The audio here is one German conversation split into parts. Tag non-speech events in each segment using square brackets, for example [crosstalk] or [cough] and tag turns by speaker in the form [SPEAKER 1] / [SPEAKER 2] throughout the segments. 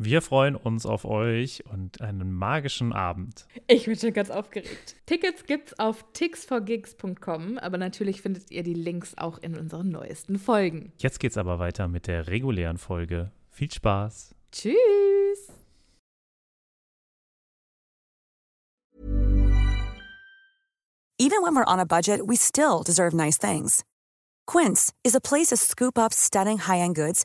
[SPEAKER 1] Wir freuen uns auf euch und einen magischen Abend.
[SPEAKER 2] Ich bin schon ganz aufgeregt. Tickets gibt's auf tixforgigs.com, aber natürlich findet ihr die Links auch in unseren neuesten Folgen.
[SPEAKER 1] Jetzt geht's aber weiter mit der regulären Folge. Viel Spaß.
[SPEAKER 2] Tschüss.
[SPEAKER 3] Even when we're on a budget, we still deserve nice things. Quince is a place to scoop up stunning high-end goods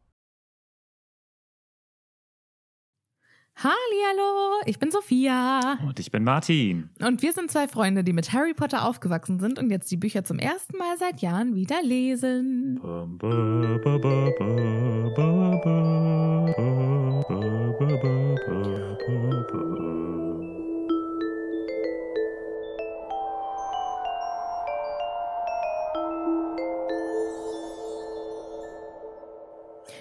[SPEAKER 2] Hallo, ich bin Sophia.
[SPEAKER 4] Und ich bin Martin.
[SPEAKER 2] Und wir sind zwei Freunde, die mit Harry Potter aufgewachsen sind und jetzt die Bücher zum ersten Mal seit Jahren wieder lesen.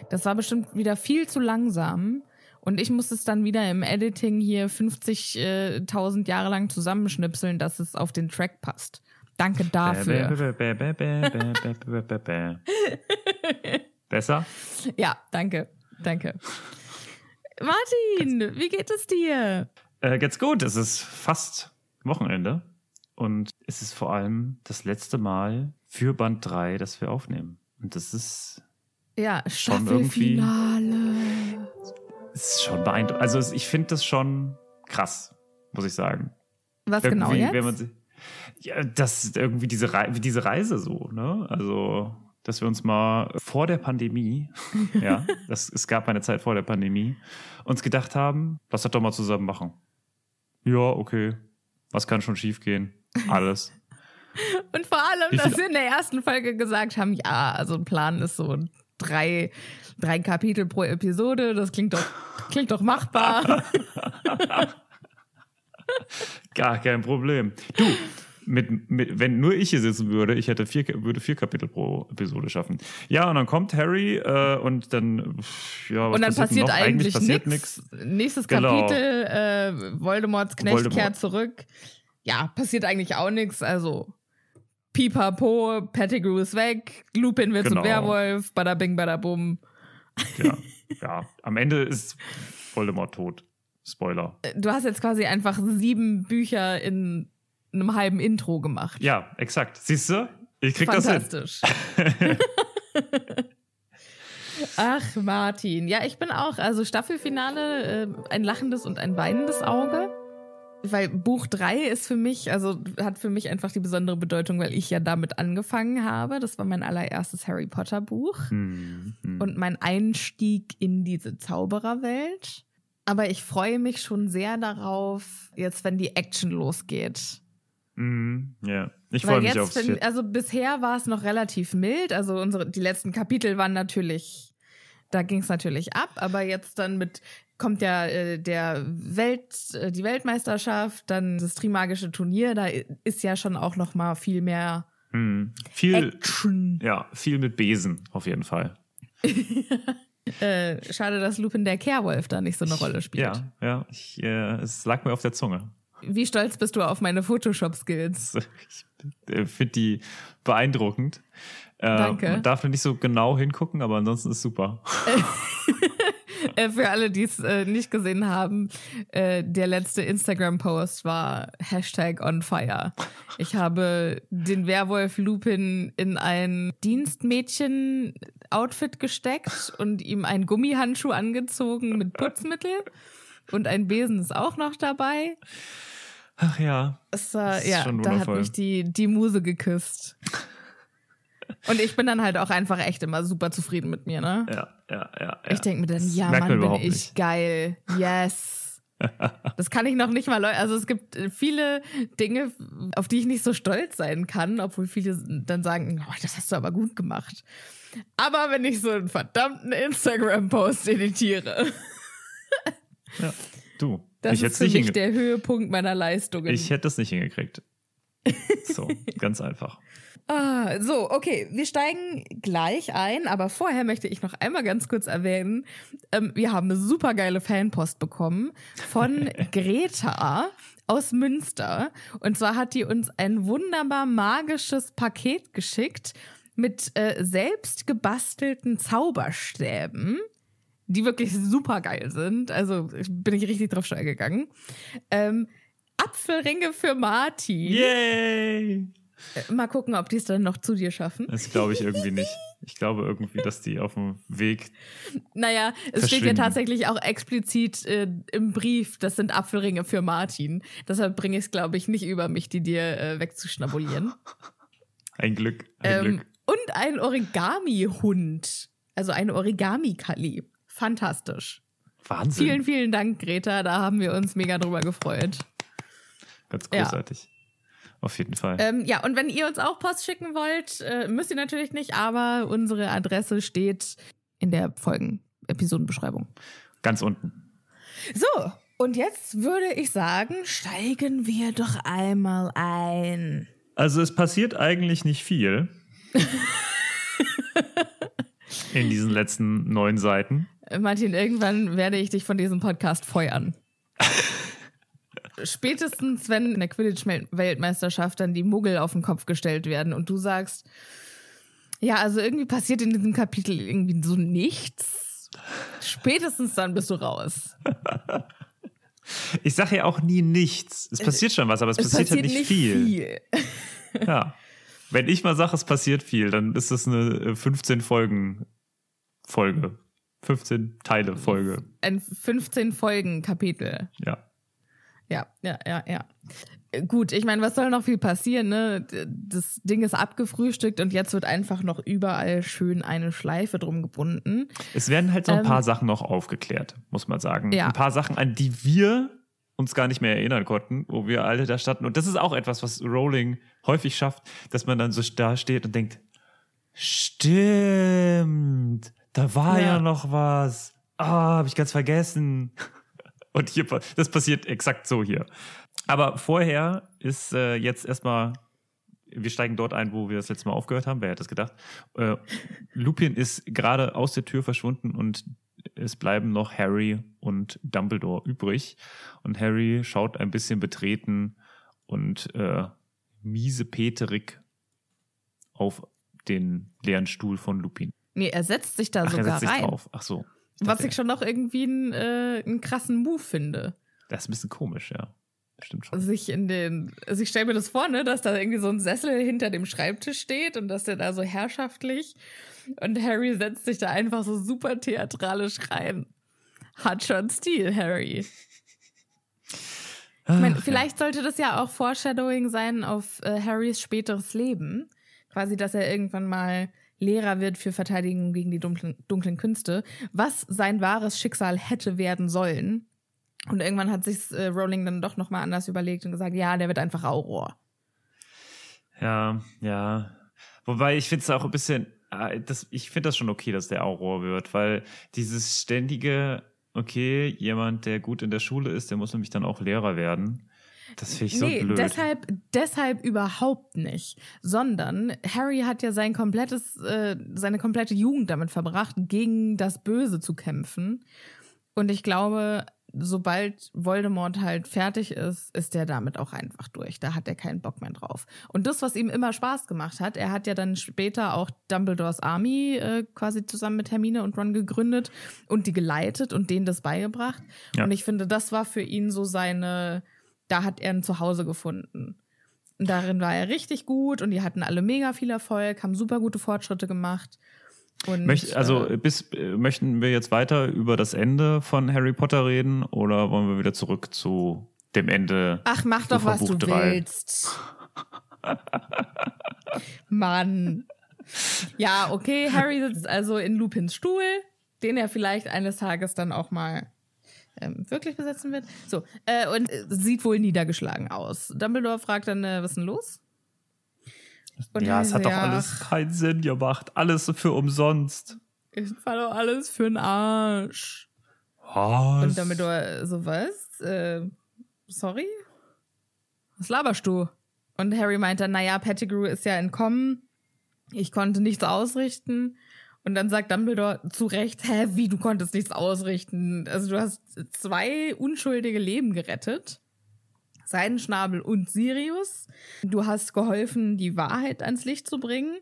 [SPEAKER 2] Das war bestimmt wieder viel zu langsam. Und ich muss es dann wieder im Editing hier 50.000 Jahre lang zusammenschnipseln, dass es auf den Track passt. Danke dafür.
[SPEAKER 4] Besser?
[SPEAKER 2] Ja, danke. Danke. Martin, wie geht es dir?
[SPEAKER 4] Äh, geht's gut. Es ist fast Wochenende. Und es ist vor allem das letzte Mal für Band 3, das wir aufnehmen. Und das ist
[SPEAKER 2] ja,
[SPEAKER 4] schon irgendwie.
[SPEAKER 2] Finale
[SPEAKER 4] ist schon beeindruckend. Also ich finde das schon krass, muss ich sagen.
[SPEAKER 2] Was genau
[SPEAKER 4] Irgendwie,
[SPEAKER 2] jetzt?
[SPEAKER 4] Wenn man, ja, das ist irgendwie diese, wie diese Reise so, ne? Also, dass wir uns mal vor der Pandemie, [laughs] ja, das, es gab eine Zeit vor der Pandemie, uns gedacht haben, lass das doch mal zusammen machen. Ja, okay. Was kann schon schiefgehen? Alles. [laughs]
[SPEAKER 2] Und vor allem, dass wir in der ersten Folge gesagt haben, ja, also ein Plan ist so drei, drei Kapitel pro Episode, das klingt doch, klingt doch machbar. [laughs]
[SPEAKER 4] Gar kein Problem. Du, mit, mit, wenn nur ich hier sitzen würde, ich hätte vier, würde vier Kapitel pro Episode schaffen. Ja, und dann kommt Harry äh, und dann, ja, was
[SPEAKER 2] Und dann passiert
[SPEAKER 4] noch?
[SPEAKER 2] eigentlich,
[SPEAKER 4] passiert
[SPEAKER 2] nichts. Nächstes
[SPEAKER 4] Genau.
[SPEAKER 2] Kapitel, äh, Voldemorts Knecht
[SPEAKER 4] Voldemort.
[SPEAKER 2] kehrt zurück. Ja, passiert eigentlich auch nichts. Also, Pipapo, Pettigrew ist weg, Lupin wird
[SPEAKER 4] Genau.
[SPEAKER 2] zum Werwolf, bada bing, bada bum.
[SPEAKER 4] Ja, ja, am Ende ist Voldemort tot. Spoiler.
[SPEAKER 2] Du hast jetzt quasi einfach sieben Bücher in einem halben Intro gemacht.
[SPEAKER 4] Ja, exakt. Siehst du? Ich krieg das hin.
[SPEAKER 2] Fantastisch. [laughs] Ach, Martin. Ja, ich bin auch. Also Staffelfinale, äh, ein lachendes und ein weinendes Auge. Weil Buch 3 ist für mich, also hat für mich einfach die besondere Bedeutung, weil ich ja damit angefangen habe. Das war mein allererstes Harry Potter Buch
[SPEAKER 4] Hm, hm.
[SPEAKER 2] und mein Einstieg in diese Zaubererwelt. Aber ich freue mich schon sehr darauf, jetzt wenn die Action losgeht.
[SPEAKER 4] Mhm, ja, ich freue mich
[SPEAKER 2] jetzt,
[SPEAKER 4] aufs
[SPEAKER 2] find, also bisher war es noch relativ mild. Also unsere, die letzten Kapitel waren natürlich, da ging es natürlich ab, aber jetzt dann mit kommt ja äh, der Welt, äh, die Weltmeisterschaft, dann das Trimagische Turnier, da ist ja schon auch noch mal viel mehr
[SPEAKER 4] Hm. Viel,
[SPEAKER 2] Action.
[SPEAKER 4] ja, viel mit Besen auf jeden Fall. [laughs]
[SPEAKER 2] Äh, schade, dass Lupin der Kehrwolf da nicht so eine Rolle spielt.
[SPEAKER 4] Ja, ja, ich, äh, es lag mir auf der Zunge.
[SPEAKER 2] Wie stolz bist du auf meine Photoshop-Skills? [laughs]
[SPEAKER 4] Ich finde die beeindruckend. Äh,
[SPEAKER 2] Danke.
[SPEAKER 4] Man darf nicht so genau hingucken, aber ansonsten ist super. [laughs]
[SPEAKER 2] Äh, für alle, die es äh, nicht gesehen haben, äh, der letzte Instagram-Post war Hashtag on fire. Ich habe den Werwolf Lupin in ein Dienstmädchen-Outfit gesteckt und ihm einen Gummihandschuh angezogen mit Putzmittel. Und ein Besen ist auch noch dabei.
[SPEAKER 4] Ach ja.
[SPEAKER 2] Es
[SPEAKER 4] ist
[SPEAKER 2] ja, da hat mich die, die Muse geküsst. Und ich bin dann halt auch einfach echt immer super zufrieden mit mir, ne?
[SPEAKER 4] Ja, ja, ja. ja.
[SPEAKER 2] Ich denke mir dann,
[SPEAKER 4] Das
[SPEAKER 2] ja, Mann, bin ich
[SPEAKER 4] nicht.
[SPEAKER 2] geil. Yes. [laughs] Das kann ich noch nicht mal. Also es gibt äh, viele Dinge, auf die ich nicht so stolz sein kann, obwohl viele dann sagen, oh, das hast du aber gut gemacht. Aber wenn ich so einen verdammten Instagram-Post editiere,
[SPEAKER 4] Ja. Du,
[SPEAKER 2] das
[SPEAKER 4] ich
[SPEAKER 2] ist für
[SPEAKER 4] nicht
[SPEAKER 2] mich der Höhepunkt meiner Leistungen.
[SPEAKER 4] Ich hätte es nicht hingekriegt. [laughs] So, ganz einfach.
[SPEAKER 2] Ah, so, okay, wir steigen gleich ein, aber vorher möchte ich noch einmal ganz kurz erwähnen, ähm, wir haben eine super geile Fanpost bekommen von [laughs] Greta aus Münster. Und zwar hat die uns ein wunderbar magisches Paket geschickt mit äh, selbst gebastelten Zauberstäben, die wirklich super geil sind. Also bin ich richtig drauf steil gegangen. Ähm, Apfelringe für Martin.
[SPEAKER 4] Yay!
[SPEAKER 2] Mal gucken, ob die es dann noch zu dir schaffen.
[SPEAKER 4] Das glaube ich irgendwie nicht. Ich glaube irgendwie, dass die auf dem Weg.
[SPEAKER 2] Naja, es steht ja tatsächlich auch explizit äh, im Brief, das sind Apfelringe für Martin. Deshalb bringe ich es, glaube ich, nicht über mich, die dir äh, wegzuschnabulieren. [laughs]
[SPEAKER 4] Ein Glück, ein
[SPEAKER 2] ähm,
[SPEAKER 4] Glück.
[SPEAKER 2] und ein Origami-Hund. Also eine Origami-Kali. Fantastisch.
[SPEAKER 4] Wahnsinn.
[SPEAKER 2] Vielen, vielen Dank, Greta. Da haben wir uns mega drüber gefreut.
[SPEAKER 4] Ganz
[SPEAKER 2] Ja.
[SPEAKER 4] Auf jeden Fall.
[SPEAKER 2] Ähm, ja, und wenn ihr uns auch Post schicken wollt, äh, müsst ihr natürlich nicht, aber unsere Adresse steht in der Folgen-Episodenbeschreibung.
[SPEAKER 4] Ganz unten.
[SPEAKER 2] So, und jetzt würde ich sagen, steigen wir doch einmal ein.
[SPEAKER 4] Also es passiert eigentlich nicht viel. [laughs] in diesen letzten neun Seiten.
[SPEAKER 2] Martin, irgendwann werde ich dich von diesem Podcast feuern. Spätestens, wenn in der Quidditch-Weltmeisterschaft dann die Muggel auf den Kopf gestellt werden und du sagst, ja, also irgendwie passiert in diesem Kapitel irgendwie so nichts. Spätestens dann bist du raus.
[SPEAKER 4] Ich sage ja auch nie nichts. Es passiert schon was, aber es,
[SPEAKER 2] Es
[SPEAKER 4] passiert, halt nicht, viel. Ja. Wenn ich mal sage, es passiert viel, dann ist das eine äh, 15 Folgen Folge. 15 Teile Folge.
[SPEAKER 2] Ein 15-Folgen-Kapitel.
[SPEAKER 4] Ja.
[SPEAKER 2] Ja, ja, ja, ja. Äh, Gut, ich meine, was soll noch viel passieren, ne? Das Ding ist abgefrühstückt und jetzt wird einfach noch überall schön eine Schleife drum gebunden.
[SPEAKER 4] Es werden halt so ein
[SPEAKER 2] Ähm,
[SPEAKER 4] paar Sachen noch aufgeklärt, muss man sagen.
[SPEAKER 2] Ja.
[SPEAKER 4] Ein paar Sachen, an die wir uns gar nicht mehr erinnern konnten, wo wir alle da standen. Und das ist auch etwas, was Rowling häufig schafft, dass man dann so da steht und denkt, stimmt, da war ja,
[SPEAKER 2] Ja.
[SPEAKER 4] noch was. Ah, habe ich ganz vergessen. Und hier, das passiert exakt so hier. Aber vorher ist äh, jetzt erstmal, wir steigen dort ein, wo wir das letzte Mal aufgehört haben. Wer hätte das gedacht? Äh, Lupin ist gerade aus der Tür verschwunden und es bleiben noch Harry und Dumbledore übrig. Und Harry schaut ein bisschen betreten und äh, miese Peterik auf den leeren Stuhl von Lupin.
[SPEAKER 2] Nee, er setzt sich da
[SPEAKER 4] Ach, er
[SPEAKER 2] sogar
[SPEAKER 4] setzt sich
[SPEAKER 2] rein.
[SPEAKER 4] drauf. Ach so.
[SPEAKER 2] Was ich schon noch irgendwie einen, äh, einen krassen Move finde.
[SPEAKER 4] Das ist ein bisschen komisch, ja. Stimmt schon.
[SPEAKER 2] Sich in den. Also ich stelle mir das vor, ne, dass da irgendwie so ein Sessel hinter dem Schreibtisch steht und dass der da so herrschaftlich. Und Harry setzt sich da einfach so super theatralisch rein. Hat schon Stil, Harry. Ich meine, vielleicht sollte das ja auch Foreshadowing sein auf äh, Harrys späteres Leben. Quasi, dass er irgendwann mal Lehrer wird für Verteidigung gegen die dunklen, dunklen Künste, was sein wahres Schicksal hätte werden sollen. Und irgendwann hat sich äh, Rowling dann doch nochmal anders überlegt und gesagt, ja, der wird einfach Auror.
[SPEAKER 4] Ja, ja. Wobei ich finde es auch ein bisschen, äh, das, ich finde das schon okay, dass der Auror wird, weil dieses ständige, okay, jemand, der gut in der Schule ist, der muss nämlich dann auch Lehrer werden. Das finde ich so
[SPEAKER 2] nee,
[SPEAKER 4] blöd.
[SPEAKER 2] deshalb, deshalb überhaupt nicht. Sondern Harry hat ja sein komplettes, äh, seine komplette Jugend damit verbracht, gegen das Böse zu kämpfen. Und ich glaube, sobald Voldemort halt fertig ist, ist er damit auch einfach durch. Da hat er keinen Bock mehr drauf. Und das, was ihm immer Spaß gemacht hat, er hat ja dann später auch Dumbledores Army äh, quasi zusammen mit Hermine und Ron gegründet und die geleitet und denen das beigebracht.
[SPEAKER 4] Ja.
[SPEAKER 2] Und ich finde, das war für ihn so seine, da hat er ein Zuhause gefunden. Und darin war er richtig gut und die hatten alle mega viel Erfolg, haben super gute Fortschritte gemacht. Und,
[SPEAKER 4] Möcht, also
[SPEAKER 2] äh,
[SPEAKER 4] bis, äh, möchten wir jetzt weiter über das Ende von Harry Potter reden oder wollen wir wieder zurück zu dem Ende?
[SPEAKER 2] Ach, mach doch, was
[SPEAKER 4] Uferbuch
[SPEAKER 2] du
[SPEAKER 4] drei?
[SPEAKER 2] willst. Mann. Ja, okay, Harry sitzt also in Lupins Stuhl, den er vielleicht eines Tages dann auch mal ähm, wirklich besetzen wird. So, äh, und äh, sieht wohl niedergeschlagen aus. Dumbledore fragt dann, äh, was ist denn los? Und
[SPEAKER 4] ja, es hat doch alles keinen Sinn gemacht. Alles für umsonst.
[SPEAKER 2] Ich war doch alles für den Arsch.
[SPEAKER 4] Was?
[SPEAKER 2] Und Dumbledore so, was? Äh, sorry? Was laberst du? Und Harry meint dann, naja, Pettigrew ist ja entkommen. Ich konnte nichts ausrichten. Und dann sagt Dumbledore zu Recht, hä, wie, du konntest nichts ausrichten? Also du hast zwei unschuldige Leben gerettet. Seidenschnabel und Sirius. Du hast geholfen, die Wahrheit ans Licht zu bringen.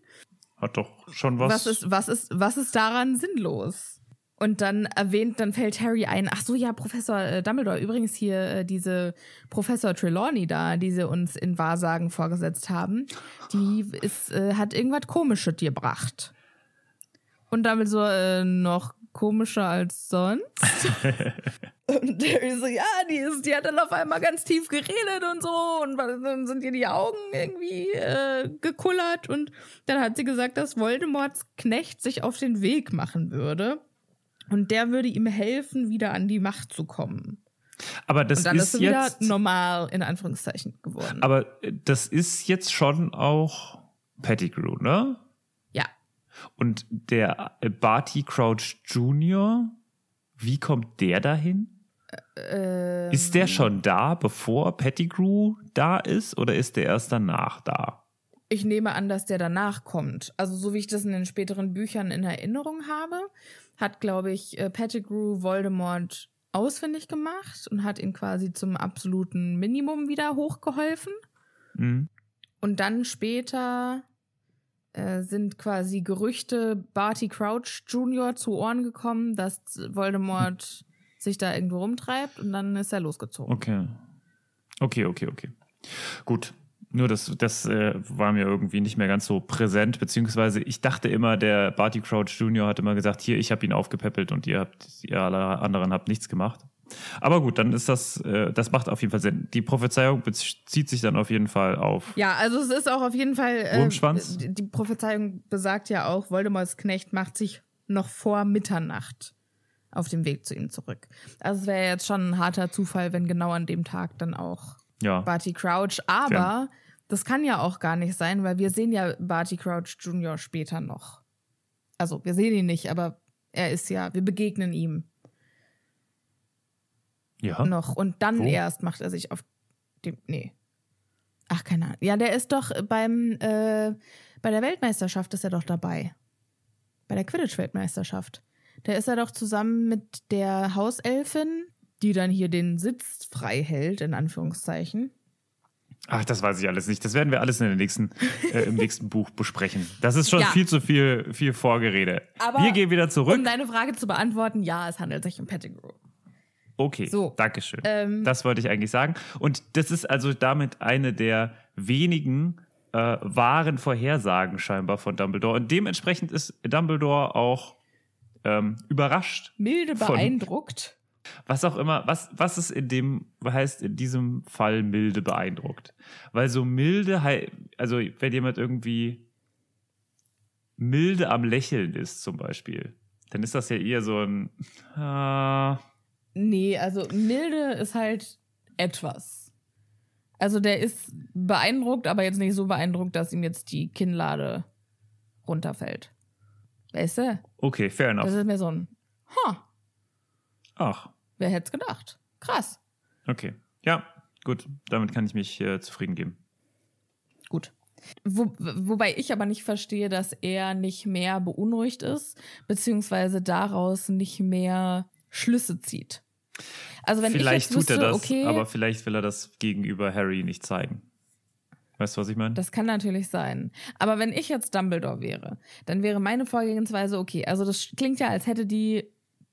[SPEAKER 4] Hat doch schon was.
[SPEAKER 2] Was ist, was ist, was ist daran sinnlos? Und dann erwähnt, dann fällt Harry ein, ach so, ja, Professor äh, Dumbledore, übrigens hier äh, diese Professor Trelawney da, die sie uns in Wahrsagen vorgesetzt haben, die ist, äh, hat irgendwas Komisches gebracht. Und damit so äh, noch komischer als sonst. [laughs] und Harry so, ja, die, ist, die hat dann auf einmal ganz tief geredet und so und dann sind ihr die Augen irgendwie äh, gekullert und dann hat sie gesagt, dass Voldemorts Knecht sich auf den Weg machen würde und der würde ihm helfen, wieder an die Macht zu kommen.
[SPEAKER 4] aber das
[SPEAKER 2] Und dann ist,
[SPEAKER 4] ist
[SPEAKER 2] wieder
[SPEAKER 4] jetzt.
[SPEAKER 2] normal in Anführungszeichen geworden.
[SPEAKER 4] Aber das ist jetzt schon auch Pettigrew, ne? Und der äh, Barty Crouch Jr., wie kommt der dahin?
[SPEAKER 2] Ähm,
[SPEAKER 4] Ist der schon da, bevor Pettigrew da ist, oder ist der erst danach da?
[SPEAKER 2] Ich nehme an, dass der danach kommt. Also so wie ich das in den späteren Büchern in Erinnerung habe, hat, glaube ich, äh, Pettigrew Voldemort ausfindig gemacht und hat ihn quasi zum absoluten Minimum wieder hochgeholfen.
[SPEAKER 4] Mhm.
[SPEAKER 2] Und dann später äh, sind quasi Gerüchte Barty Crouch Jr. zu Ohren gekommen, dass Voldemort [laughs] sich da irgendwo rumtreibt und dann ist er losgezogen.
[SPEAKER 4] Okay. Okay, okay, okay. Gut. Nur das, das äh, war mir irgendwie nicht mehr ganz so präsent, beziehungsweise ich dachte immer, der Barty Crouch Jr. hat immer gesagt, hier, ich habe ihn aufgepäppelt und ihr habt, ihr alle anderen habt nichts gemacht. Aber gut, dann ist das, äh, das macht auf jeden Fall Sinn. Die Prophezeiung bezieht sich dann auf jeden Fall auf.
[SPEAKER 2] Ja, also es ist auch auf jeden Fall. Äh,
[SPEAKER 4] Wurmschwanz?
[SPEAKER 2] Die Prophezeiung besagt ja auch, Voldemorts Knecht macht sich noch vor Mitternacht auf dem Weg zu ihm zurück. Also es wäre jetzt schon ein harter Zufall, wenn genau an dem Tag dann auch
[SPEAKER 4] Ja.
[SPEAKER 2] Barty Crouch. Aber das kann ja auch gar nicht sein, weil wir sehen ja Barty Crouch Jr. später noch. Also wir sehen ihn nicht, aber er ist ja, wir begegnen ihm
[SPEAKER 4] Ja.
[SPEAKER 2] noch und dann
[SPEAKER 4] Wo?
[SPEAKER 2] erst macht er sich auf Die, nee. Ach, keine Ahnung. Ja, der ist doch beim, äh, bei der Weltmeisterschaft ist er doch dabei. Bei der Quidditch-Weltmeisterschaft. Da ist er doch zusammen mit der Hauselfin, die dann hier den Sitz frei hält, in Anführungszeichen.
[SPEAKER 4] Ach, das weiß ich alles nicht. Das werden wir alles in der nächsten, [laughs] äh, im nächsten Buch besprechen. Das ist schon
[SPEAKER 2] Ja.
[SPEAKER 4] viel zu viel, viel Vorgerede.
[SPEAKER 2] Aber
[SPEAKER 4] wir gehen wieder zurück.
[SPEAKER 2] Um deine Frage zu beantworten, ja, es handelt sich um Pettigrew.
[SPEAKER 4] Okay,
[SPEAKER 2] So.
[SPEAKER 4] Dankeschön.
[SPEAKER 2] Ähm,
[SPEAKER 4] das wollte ich eigentlich sagen. Und das ist also damit eine der wenigen äh, wahren Vorhersagen scheinbar von Dumbledore. Und dementsprechend ist Dumbledore auch ähm, überrascht.
[SPEAKER 2] Milde
[SPEAKER 4] Von-
[SPEAKER 2] beeindruckt.
[SPEAKER 4] Was auch immer, was, was ist in dem, heißt in diesem Fall milde beeindruckt? Weil so milde, also wenn jemand irgendwie milde am Lächeln ist zum Beispiel, dann ist das ja eher so ein, ah,
[SPEAKER 2] Nee, also milde ist halt etwas. Also der ist beeindruckt, aber jetzt nicht so beeindruckt, dass ihm jetzt die Kinnlade runterfällt. Weißt du?
[SPEAKER 4] okay, fair enough.
[SPEAKER 2] Das ist mir so ein, ha,
[SPEAKER 4] Ach,
[SPEAKER 2] wer hätte es gedacht? Krass.
[SPEAKER 4] okay. Ja, gut, damit kann ich mich äh, zufrieden geben.
[SPEAKER 2] Gut. Wo, wobei ich aber nicht verstehe, dass er nicht mehr beunruhigt ist, beziehungsweise daraus nicht mehr Schlüsse zieht. Also wenn
[SPEAKER 4] vielleicht
[SPEAKER 2] ich jetzt
[SPEAKER 4] tut
[SPEAKER 2] wüsste,
[SPEAKER 4] er das,
[SPEAKER 2] okay,
[SPEAKER 4] aber vielleicht will er das gegenüber Harry nicht zeigen. Weißt du, was ich meine?
[SPEAKER 2] Das kann natürlich sein. Aber wenn ich jetzt Dumbledore wäre, dann wäre meine Vorgehensweise okay. Also das klingt ja, als hätte die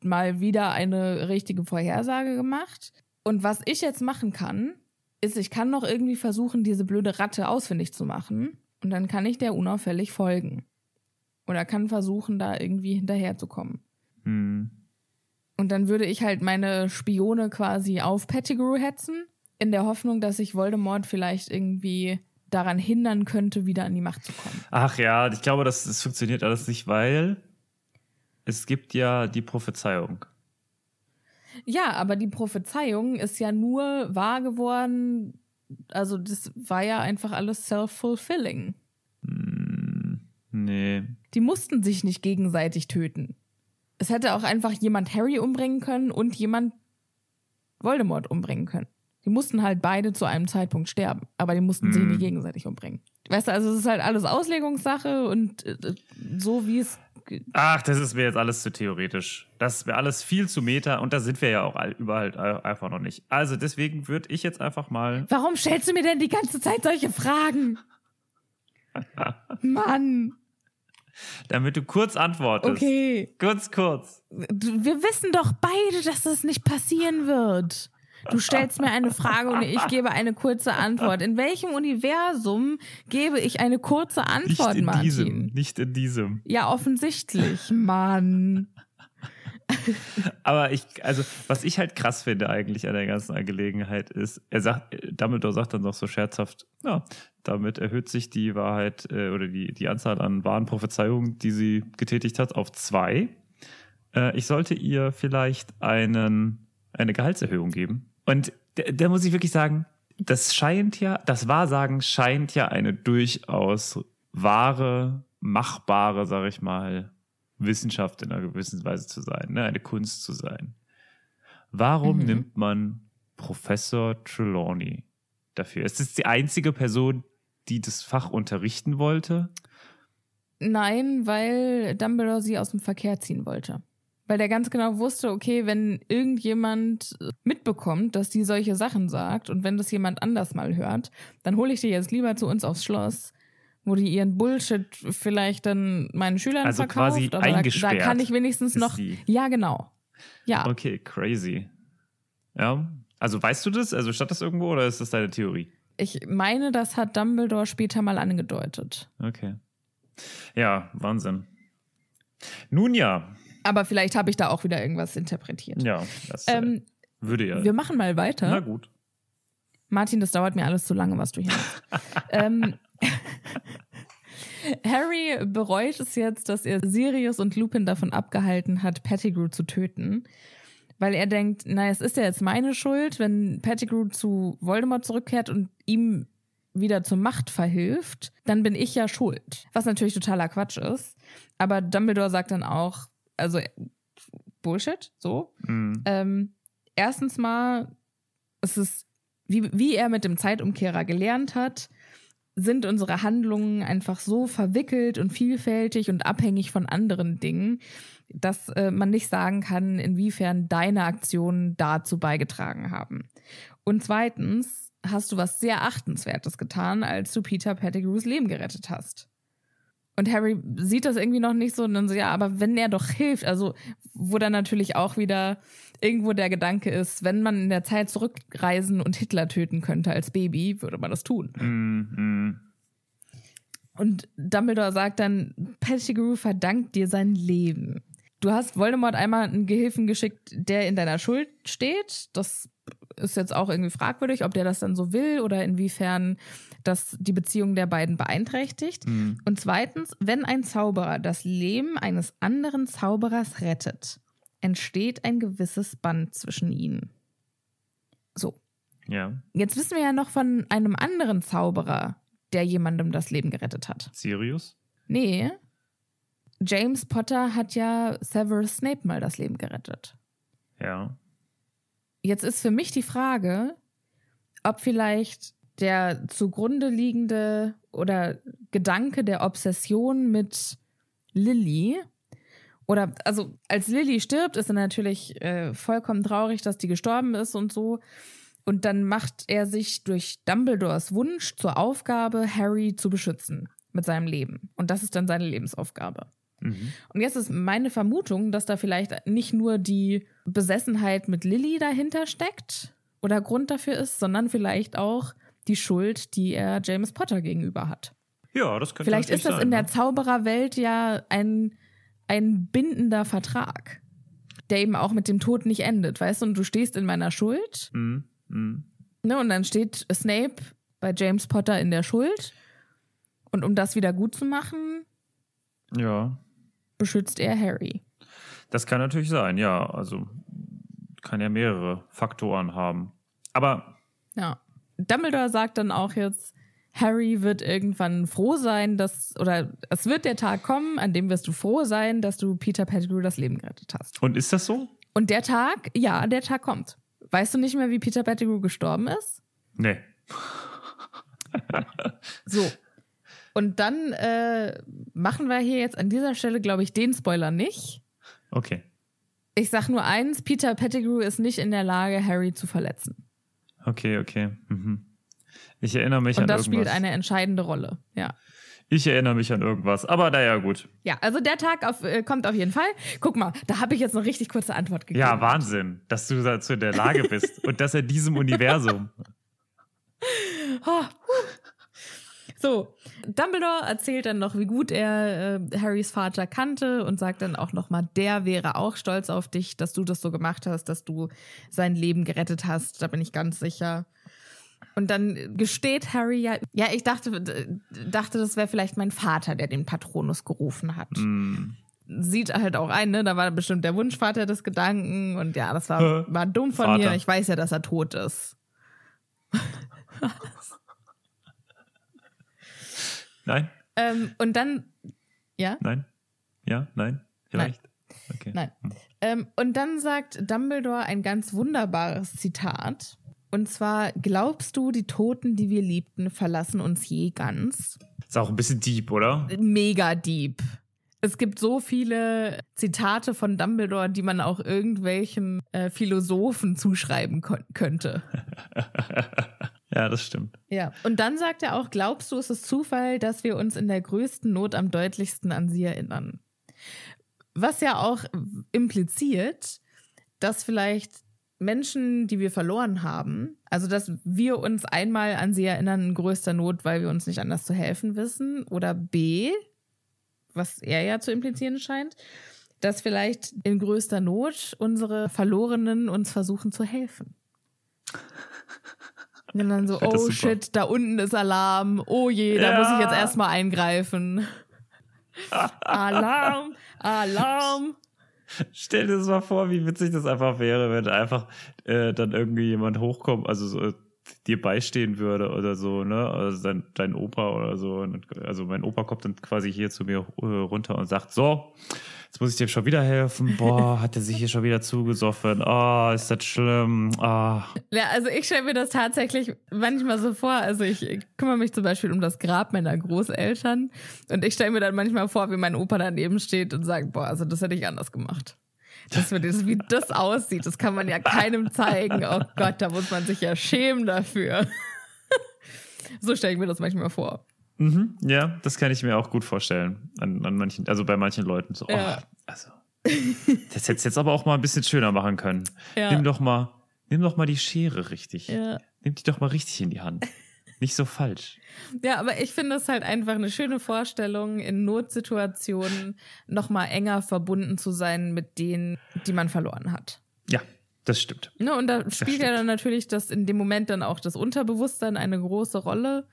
[SPEAKER 2] mal wieder eine richtige Vorhersage gemacht. Und was ich jetzt machen kann, ist, ich kann noch irgendwie versuchen, diese blöde Ratte ausfindig zu machen. Und dann kann ich der unauffällig folgen. Oder kann versuchen, da irgendwie hinterherzukommen.
[SPEAKER 4] Hm.
[SPEAKER 2] Und dann würde ich halt meine Spione quasi auf Pettigrew hetzen, in der Hoffnung, dass ich Voldemort vielleicht irgendwie daran hindern könnte, wieder an die Macht zu kommen.
[SPEAKER 4] Ach ja, ich glaube, das, das funktioniert alles nicht, weil es gibt ja die Prophezeiung.
[SPEAKER 2] Ja, aber die Prophezeiung ist ja nur wahr geworden. Also, das war ja einfach alles self-fulfilling.
[SPEAKER 4] Hm, nee.
[SPEAKER 2] Die mussten sich nicht gegenseitig töten. Es hätte auch einfach jemand Harry umbringen können und jemand Voldemort umbringen können. Die mussten halt beide zu einem Zeitpunkt sterben, aber die mussten sich
[SPEAKER 4] Hm.
[SPEAKER 2] nicht gegenseitig umbringen. Weißt du, also es ist halt alles Auslegungssache und äh, so wie es.
[SPEAKER 4] Ach, das ist mir jetzt alles zu theoretisch. Das wäre alles viel zu meta und da sind wir ja auch all- überall äh, einfach noch nicht. Also deswegen würde ich jetzt einfach mal.
[SPEAKER 2] Warum stellst du mir denn die ganze Zeit solche Fragen? [laughs] Mann,
[SPEAKER 4] Damit du kurz antwortest.
[SPEAKER 2] okay.
[SPEAKER 4] Kurz, kurz.
[SPEAKER 2] Wir wissen doch beide, dass das nicht passieren wird. Du stellst mir eine Frage und ich gebe eine kurze Antwort. In welchem Universum gebe ich eine kurze Antwort,
[SPEAKER 4] nicht in
[SPEAKER 2] Martin?
[SPEAKER 4] diesem. Nicht in diesem.
[SPEAKER 2] Ja, offensichtlich, Mann.
[SPEAKER 4] Aber ich, also, was ich halt krass finde eigentlich an der ganzen Angelegenheit ist, er sagt, Dumbledore sagt dann noch so scherzhaft, ja, damit erhöht sich die Wahrheit äh, oder die, die Anzahl an wahren Prophezeiungen, die sie getätigt hat, auf zwei. Äh, ich sollte ihr vielleicht einen, eine Gehaltserhöhung geben. Und da, muss ich wirklich sagen, das scheint ja, das Wahrsagen scheint ja eine durchaus wahre, machbare, sag ich mal, Wissenschaft in einer gewissen Weise zu sein, ne? eine Kunst zu sein. Warum
[SPEAKER 2] Mhm.
[SPEAKER 4] nimmt man Professor Trelawney dafür? Ist es die einzige Person, die das Fach unterrichten wollte?
[SPEAKER 2] Nein, weil Dumbledore sie aus dem Verkehr ziehen wollte. Weil der ganz genau wusste, okay, wenn irgendjemand mitbekommt, dass die solche Sachen sagt und wenn das jemand anders mal hört, dann hole ich die jetzt lieber zu uns aufs Schloss, wo die ihren Bullshit vielleicht dann meinen Schülern
[SPEAKER 4] Also
[SPEAKER 2] verkauft.
[SPEAKER 4] quasi
[SPEAKER 2] aber da, da
[SPEAKER 4] eingesperrt
[SPEAKER 2] kann ich wenigstens noch.
[SPEAKER 4] sie.
[SPEAKER 2] Ja, genau. Ja.
[SPEAKER 4] Okay, crazy. Ja, also weißt du das? Also stand das irgendwo oder ist das deine Theorie?
[SPEAKER 2] Ich meine, das hat Dumbledore später mal angedeutet.
[SPEAKER 4] Okay. Ja, Wahnsinn. Nun ja,
[SPEAKER 2] Aber vielleicht habe ich da auch wieder irgendwas interpretiert.
[SPEAKER 4] ja, das äh,
[SPEAKER 2] Ähm,
[SPEAKER 4] würde ja.
[SPEAKER 2] wir machen mal weiter.
[SPEAKER 4] Na gut.
[SPEAKER 2] Martin, das dauert mir alles zu lange, was du hier machst. [laughs] ähm, [laughs] Harry bereut es jetzt, dass er Sirius und Lupin davon abgehalten hat, Pettigrew zu töten. Weil er denkt, naja, es ist ja jetzt meine Schuld, wenn Pettigrew zu Voldemort zurückkehrt und ihm wieder zur Macht verhilft, dann bin ich ja schuld. Was natürlich totaler Quatsch ist. Aber Dumbledore sagt dann auch, also Bullshit, so.
[SPEAKER 4] Mhm.
[SPEAKER 2] Ähm, erstens mal, es ist wie, wie er mit dem Zeitumkehrer gelernt hat, sind unsere Handlungen einfach so verwickelt und vielfältig und abhängig von anderen Dingen, dass äh, man nicht sagen kann, inwiefern deine Aktionen dazu beigetragen haben. Und zweitens hast du was sehr Achtenswertes getan, als du Peter Pettigrews Leben gerettet hast. Und Harry sieht das irgendwie noch nicht so und dann so, ja, aber wenn er doch hilft, also wo dann natürlich auch wieder irgendwo der Gedanke ist, wenn man in der Zeit zurückreisen und Hitler töten könnte als Baby, würde man das tun.
[SPEAKER 4] Mm, mm.
[SPEAKER 2] Und Dumbledore sagt dann, Pettigrew verdankt dir sein Leben. Du hast Voldemort einmal einen Gehilfen geschickt, der in deiner Schuld steht. Das ist jetzt auch irgendwie fragwürdig, ob der das dann so will oder inwiefern das die Beziehung der beiden beeinträchtigt.
[SPEAKER 4] Mhm.
[SPEAKER 2] Und zweitens, wenn ein Zauberer das Leben eines anderen Zauberers rettet, entsteht ein gewisses Band zwischen ihnen. So,
[SPEAKER 4] Ja,
[SPEAKER 2] jetzt wissen wir ja noch von einem anderen Zauberer, der jemandem das Leben gerettet hat.
[SPEAKER 4] Sirius?
[SPEAKER 2] Nee. James Potter hat ja Severus Snape mal das Leben gerettet.
[SPEAKER 4] Ja.
[SPEAKER 2] Jetzt ist für mich die Frage, ob vielleicht der zugrunde liegende oder Gedanke der Obsession mit Lilly oder also als Lilly stirbt, ist er natürlich äh, vollkommen traurig, dass die gestorben ist und so. Und dann macht er sich durch Dumbledores Wunsch zur Aufgabe, Harry zu beschützen mit seinem Leben. Und das ist dann seine Lebensaufgabe.
[SPEAKER 4] Mhm.
[SPEAKER 2] Und jetzt ist meine Vermutung, dass da vielleicht nicht nur die Besessenheit mit Lilly dahinter steckt oder Grund dafür ist, sondern vielleicht auch die Schuld, die er James Potter gegenüber hat.
[SPEAKER 4] Ja, das könnte
[SPEAKER 2] Vielleicht ist das
[SPEAKER 4] sein,
[SPEAKER 2] in der
[SPEAKER 4] ne?
[SPEAKER 2] Zaubererwelt ja ein, ein bindender Vertrag, der eben auch mit dem Tod nicht endet, weißt du? Und du stehst in meiner Schuld,
[SPEAKER 4] Mhm. Mhm.
[SPEAKER 2] ne? Und dann steht Snape bei James Potter in der Schuld. Und um das wieder gut zu machen,
[SPEAKER 4] Ja,
[SPEAKER 2] beschützt er Harry.
[SPEAKER 4] das kann natürlich sein, ja. Also kann ja mehrere Faktoren haben. Aber
[SPEAKER 2] Ja. Dumbledore sagt dann auch jetzt, Harry wird irgendwann froh sein, dass, oder es wird der Tag kommen, an dem wirst du froh sein, dass du Peter Pettigrew das Leben gerettet hast.
[SPEAKER 4] und ist das so?
[SPEAKER 2] Und der Tag, ja, der Tag kommt. Weißt du nicht mehr, wie Peter Pettigrew gestorben ist?
[SPEAKER 4] Nee. [laughs]
[SPEAKER 2] So. Und dann äh, machen wir hier jetzt an dieser Stelle, glaube ich, den Spoiler nicht.
[SPEAKER 4] Okay.
[SPEAKER 2] Ich sag nur eins, Peter Pettigrew ist nicht in der Lage, Harry zu verletzen.
[SPEAKER 4] Okay, okay. Mhm. Ich erinnere mich
[SPEAKER 2] Und
[SPEAKER 4] an
[SPEAKER 2] das
[SPEAKER 4] irgendwas.
[SPEAKER 2] spielt eine entscheidende Rolle. Ja.
[SPEAKER 4] ich erinnere mich an irgendwas. Aber naja, gut.
[SPEAKER 2] Ja, also der Tag auf, äh, kommt auf jeden Fall. Guck mal, da habe ich jetzt eine richtig kurze Antwort gegeben.
[SPEAKER 4] Ja, Wahnsinn, dass du dazu in der Lage bist [laughs] und dass er diesem Universum.
[SPEAKER 2] So, Dumbledore erzählt dann noch, wie gut er äh, Harrys Vater kannte und sagt dann auch nochmal, der wäre auch stolz auf dich, dass du das so gemacht hast, dass du sein Leben gerettet hast. Da bin ich ganz sicher. Und dann gesteht Harry ja, ja, ich dachte, dachte, das wäre vielleicht mein Vater, der den Patronus gerufen hat.
[SPEAKER 4] Hm.
[SPEAKER 2] Sieht halt auch ein, ne? Da war bestimmt der Wunschvater des Gedanken und ja, das war, war dumm von
[SPEAKER 4] Vater.
[SPEAKER 2] mir. Ich weiß ja, dass er tot ist. [laughs]
[SPEAKER 4] Nein?
[SPEAKER 2] Ähm, und dann, ja?
[SPEAKER 4] Nein? Ja? Nein? Vielleicht? Okay.
[SPEAKER 2] Nein. Ähm, und dann sagt Dumbledore ein ganz wunderbares Zitat. Und zwar, glaubst du, die Toten, die wir liebten, verlassen uns je ganz?
[SPEAKER 4] Ist auch ein bisschen deep, oder?
[SPEAKER 2] Mega deep. Es gibt so viele Zitate von Dumbledore, die man auch irgendwelchen äh, Philosophen zuschreiben könnte. [laughs]
[SPEAKER 4] ja, das stimmt.
[SPEAKER 2] Ja. Und dann sagt er auch, glaubst du, es ist Zufall, dass wir uns in der größten Not am deutlichsten an sie erinnern? Was ja auch impliziert, dass vielleicht Menschen, die wir verloren haben, also dass wir uns einmal an sie erinnern in größter Not, weil wir uns nicht anders zu helfen wissen, oder B, was er ja zu implizieren scheint, dass vielleicht in größter Not unsere Verlorenen uns versuchen zu helfen. Und dann so, [laughs] oh shit, da unten ist Alarm. Oh je, da
[SPEAKER 4] Ja.
[SPEAKER 2] muss ich jetzt erstmal eingreifen. [laughs] Alarm, Alarm.
[SPEAKER 4] Stell dir das mal vor, wie witzig das einfach wäre, wenn einfach äh, dann irgendwie jemand hochkommt, also so, äh, dir beistehen würde oder so, ne? Also dein, dein Opa oder so. Also mein Opa kommt dann quasi hier zu mir äh, runter und sagt, so, jetzt muss ich dir schon wieder helfen. Boah, [laughs] hat er sich hier schon wieder zugesoffen. Oh, ist das schlimm. Oh.
[SPEAKER 2] Ja, also ich stelle mir das tatsächlich manchmal so vor. Also ich, ich kümmere mich zum Beispiel um das Grab meiner Großeltern und ich stelle mir dann manchmal vor, wie mein Opa daneben steht und sagt, boah, also das hätte ich anders gemacht. Das, wie das aussieht, das kann man ja keinem zeigen. Oh Gott, da muss man sich ja schämen dafür. [laughs] so stelle ich mir das manchmal vor.
[SPEAKER 4] Mhm, ja, das kann ich mir auch gut vorstellen. An, an manchen, also bei manchen Leuten so. Ja. Oh, also, das hättest jetzt aber auch mal ein bisschen schöner machen können. Ja. Nimm doch mal, nimm doch mal die Schere richtig. Ja. Nimm die doch mal richtig in die Hand. [laughs] Nicht so falsch.
[SPEAKER 2] Ja, aber ich finde es halt einfach eine schöne Vorstellung, in Notsituationen noch mal enger verbunden zu sein mit denen, die man verloren hat.
[SPEAKER 4] Ja, das stimmt.
[SPEAKER 2] Ne, und da spielt ja dann natürlich das in dem Moment dann auch das Unterbewusstsein eine große Rolle.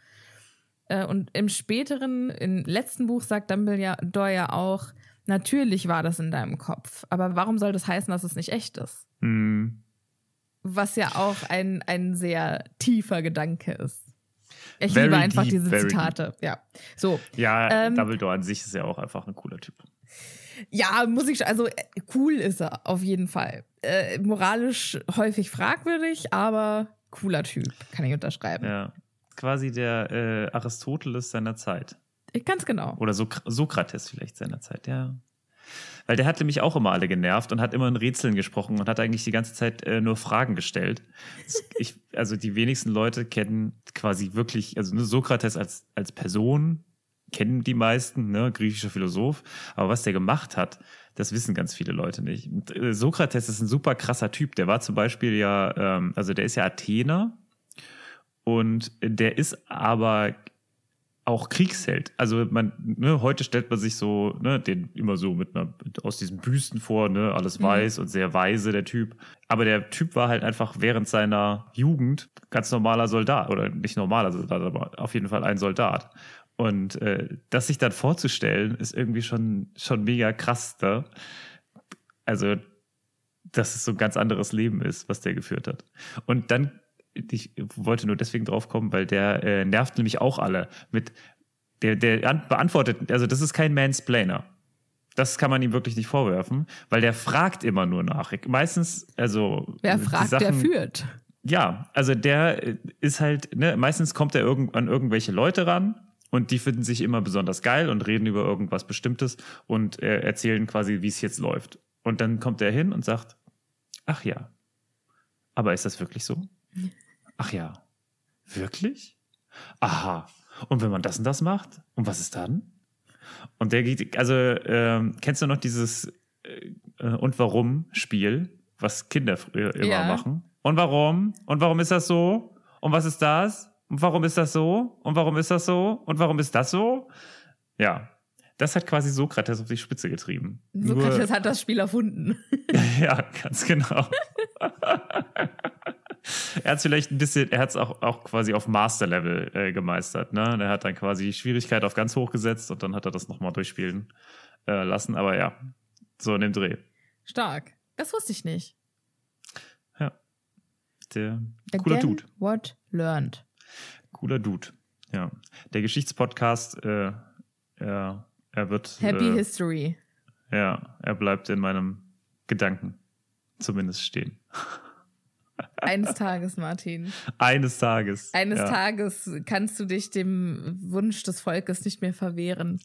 [SPEAKER 2] Äh, und im späteren, im letzten Buch sagt Dumbledore ja auch, natürlich war das in deinem Kopf. Aber warum soll das heißen, dass es nicht echt ist? Mhm. Was ja auch ein, ein sehr tiefer Gedanke ist. Ich very liebe einfach deep, diese Zitate. Deep. Ja, so.
[SPEAKER 4] Ja, ähm, Dumbledore an sich ist ja auch einfach ein cooler Typ.
[SPEAKER 2] Ja, muss ich, also äh, cool ist er auf jeden Fall. Äh, moralisch häufig fragwürdig, aber cooler Typ, kann ich unterschreiben.
[SPEAKER 4] Ja quasi der äh, Aristoteles seiner Zeit.
[SPEAKER 2] Ganz genau.
[SPEAKER 4] Oder Sok Sokrates vielleicht seiner Zeit, ja. Weil der hat nämlich auch immer alle genervt und hat immer in Rätseln gesprochen und hat eigentlich die ganze Zeit äh, nur Fragen gestellt. Ich, also die wenigsten Leute kennen quasi wirklich, also ne, Sokrates als, als Person kennen die meisten, ne, griechischer Philosoph. Aber was der gemacht hat, das wissen ganz viele Leute nicht. Und, äh, Sokrates ist ein super krasser Typ. Der war zum Beispiel ja, ähm, also der ist ja Athener und der ist aber auch Kriegsheld. Also man, ne, heute stellt man sich so, ne, den immer so mit einer, aus diesen Büsten vor, ne, alles mhm. weiß und sehr weise, der Typ. Aber der Typ war halt einfach während seiner Jugend ganz normaler Soldat. Oder nicht normaler Soldat, aber auf jeden Fall ein Soldat. Und äh, das sich dann vorzustellen, ist irgendwie schon, schon mega krass da. Also, dass es so ein ganz anderes Leben ist, was der geführt hat. Und dann ich wollte nur deswegen drauf kommen, weil der äh, nervt nämlich auch alle mit der der beantwortet, also das ist kein Mansplainer. Das kann man ihm wirklich nicht vorwerfen, weil der fragt immer nur nach. Meistens, also
[SPEAKER 2] wer fragt, Sachen, der führt.
[SPEAKER 4] Ja, also der äh, ist halt, ne, meistens kommt er irgend, an irgendwelche Leute ran und die finden sich immer besonders geil und reden über irgendwas Bestimmtes und äh, erzählen quasi, wie es jetzt läuft. Und dann kommt er hin und sagt, ach ja, aber ist das wirklich so? Ach ja, wirklich? Aha. Und wenn man das und das macht, und was ist dann? Und der geht, also ähm, kennst du noch dieses äh, und warum Spiel, was Kinder früher immer ja. machen? Und warum? Und warum ist das so? Und was ist das? Und warum ist das so? Und warum ist das so? Und warum ist das so? Ja, das hat quasi Sokrates auf die Spitze getrieben.
[SPEAKER 2] Sokrates Nur, hat das Spiel erfunden. [laughs]
[SPEAKER 4] ja, ganz genau. [laughs] er hat es vielleicht ein bisschen, er hat es auch, auch quasi auf Master-Level äh, gemeistert. Ne? Er hat dann quasi die Schwierigkeit auf ganz hoch gesetzt und dann hat er das nochmal durchspielen äh, lassen. Aber ja, so in dem Dreh.
[SPEAKER 2] Stark. Das wusste ich nicht.
[SPEAKER 4] Ja. Der Again, cooler Dude.
[SPEAKER 2] What learned.
[SPEAKER 4] Cooler Dude. Ja. Der Geschichtspodcast, äh, er, er wird.
[SPEAKER 2] Happy
[SPEAKER 4] äh,
[SPEAKER 2] History.
[SPEAKER 4] Ja, er bleibt in meinem Gedanken zumindest stehen. [laughs]
[SPEAKER 2] Eines Tages, Martin.
[SPEAKER 4] Eines Tages.
[SPEAKER 2] Eines ja. Tages kannst du dich dem Wunsch des Volkes nicht mehr verwehren.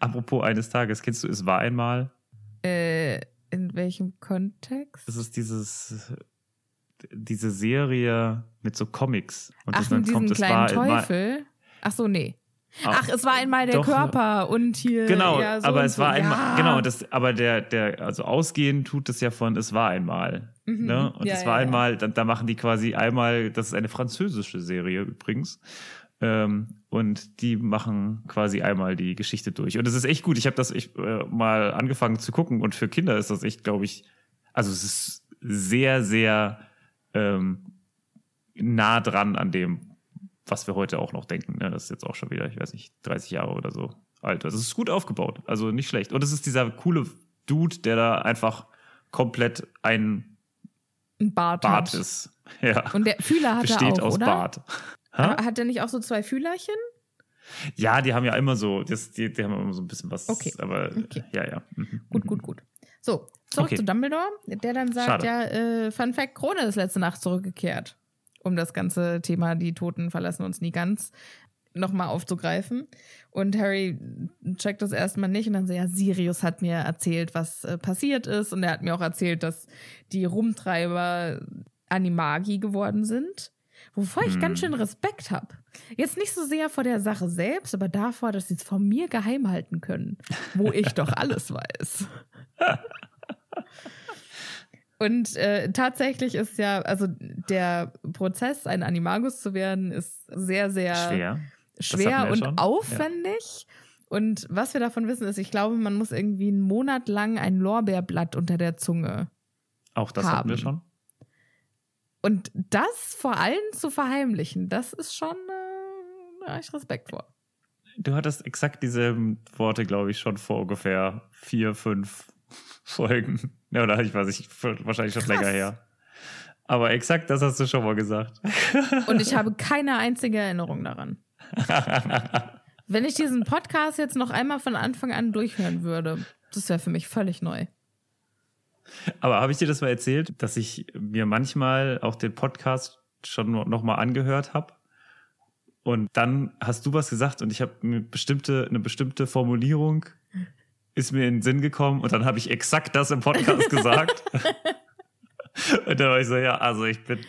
[SPEAKER 4] Apropos eines Tages, kennst du Es war einmal?
[SPEAKER 2] Äh, in welchem Kontext?
[SPEAKER 4] Das ist dieses, diese Serie mit so Comics.
[SPEAKER 2] Und Ach, mit diesem kleinen Teufel? Ach so, nee. Ach, es war einmal der Doch, Körper und hier.
[SPEAKER 4] Genau,
[SPEAKER 2] ja,
[SPEAKER 4] so aber es so. war einmal, ja. genau, das, aber der, der, also ausgehend tut es ja von, es war einmal. Mhm. Ne? Und ja, es war einmal, da, da, machen die quasi einmal, das ist eine französische Serie übrigens. Ähm, und die machen quasi einmal die Geschichte durch. Und es ist echt gut. Ich habe das echt äh, mal angefangen zu gucken und für Kinder ist das echt, glaube ich, also es ist sehr, sehr ähm, nah dran an dem, was wir heute auch noch denken. Ne? Das ist jetzt auch schon wieder, ich weiß nicht, 30 Jahre oder so alt. Also es ist gut aufgebaut, also nicht schlecht. Und es ist dieser coole Dude, der da einfach komplett ein
[SPEAKER 2] Bart,
[SPEAKER 4] Bart ist. Ja.
[SPEAKER 2] Und der Fühler hat er
[SPEAKER 4] Besteht
[SPEAKER 2] auch,
[SPEAKER 4] aus
[SPEAKER 2] oder?
[SPEAKER 4] Bart. Ha?
[SPEAKER 2] Hat er nicht auch so zwei Fühlerchen?
[SPEAKER 4] Ja, die haben ja immer so, das, die, die haben immer so ein bisschen was.
[SPEAKER 2] Okay.
[SPEAKER 4] Aber
[SPEAKER 2] Okay.
[SPEAKER 4] ja, ja. Mhm.
[SPEAKER 2] Gut, gut, gut. So, zurück
[SPEAKER 4] Okay.
[SPEAKER 2] zu Dumbledore, der dann sagt,
[SPEAKER 4] Schade.
[SPEAKER 2] ja, äh, Fun Fact, Krone ist letzte Nacht zurückgekehrt. Um das ganze Thema, die Toten verlassen uns nie ganz, nochmal aufzugreifen. Und Harry checkt das erstmal nicht und dann so, ja, Sirius hat mir erzählt, was äh, passiert ist. Und er hat mir auch erzählt, dass die Rumtreiber Animagi geworden sind. Wovor ich
[SPEAKER 4] Hm.
[SPEAKER 2] ganz schön Respekt habe. Jetzt nicht so sehr vor der Sache selbst, aber davor, dass sie es von mir geheim halten können, wo ich [laughs] doch alles weiß. Und äh, tatsächlich ist ja, also der Prozess, ein Animagus zu werden, ist sehr, sehr
[SPEAKER 4] Schwer.
[SPEAKER 2] Schwer und
[SPEAKER 4] schon.
[SPEAKER 2] aufwendig. Und was wir davon wissen, ist, ich glaube, man muss irgendwie einen Monat lang ein Lorbeerblatt unter der Zunge.
[SPEAKER 4] Auch das hatten wir
[SPEAKER 2] haben.
[SPEAKER 4] schon.
[SPEAKER 2] Und das vor allen zu verheimlichen, das ist schon, äh, da hab ich Respekt vor.
[SPEAKER 4] Du hattest exakt dieselben Worte, glaube ich, schon vor ungefähr vier, fünf Folgen. [laughs] Ja, oder ich weiß nicht, wahrscheinlich schon
[SPEAKER 2] Krass.
[SPEAKER 4] länger her. Aber exakt das hast du schon mal gesagt.
[SPEAKER 2] Und ich [laughs] habe keine einzige Erinnerung daran. [laughs] Wenn ich diesen Podcast jetzt noch einmal von Anfang an durchhören würde, das wäre für mich völlig neu.
[SPEAKER 4] Aber habe ich dir das mal erzählt, dass ich mir manchmal auch den Podcast schon noch mal angehört habe? Und dann hast du was gesagt und ich habe eine bestimmte, eine bestimmte Formulierung ist mir in den Sinn gekommen und dann habe ich exakt das im Podcast [laughs] gesagt. [laughs] Und dann war ich so, ja, also ich bin,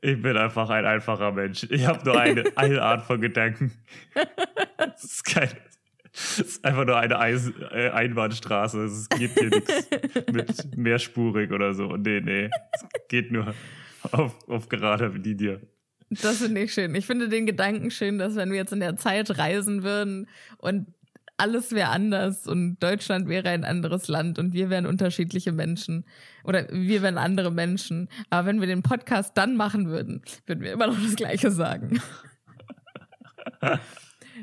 [SPEAKER 4] ich bin einfach ein einfacher Mensch. Ich habe nur eine, [laughs] eine Art von Gedanken. Es ist kein, es ist einfach nur eine Eis, äh, Einbahnstraße. Es geht hier nichts mit mehrspurig oder so. Nee, nee. Es geht nur auf, auf gerade Linie.
[SPEAKER 2] Das finde ich schön. Ich finde den Gedanken schön, dass wenn wir jetzt in der Zeit reisen würden und alles wäre anders und Deutschland wäre ein anderes Land und wir wären unterschiedliche Menschen oder wir wären andere Menschen. Aber wenn wir den Podcast dann machen würden, würden wir immer noch das Gleiche sagen. [laughs]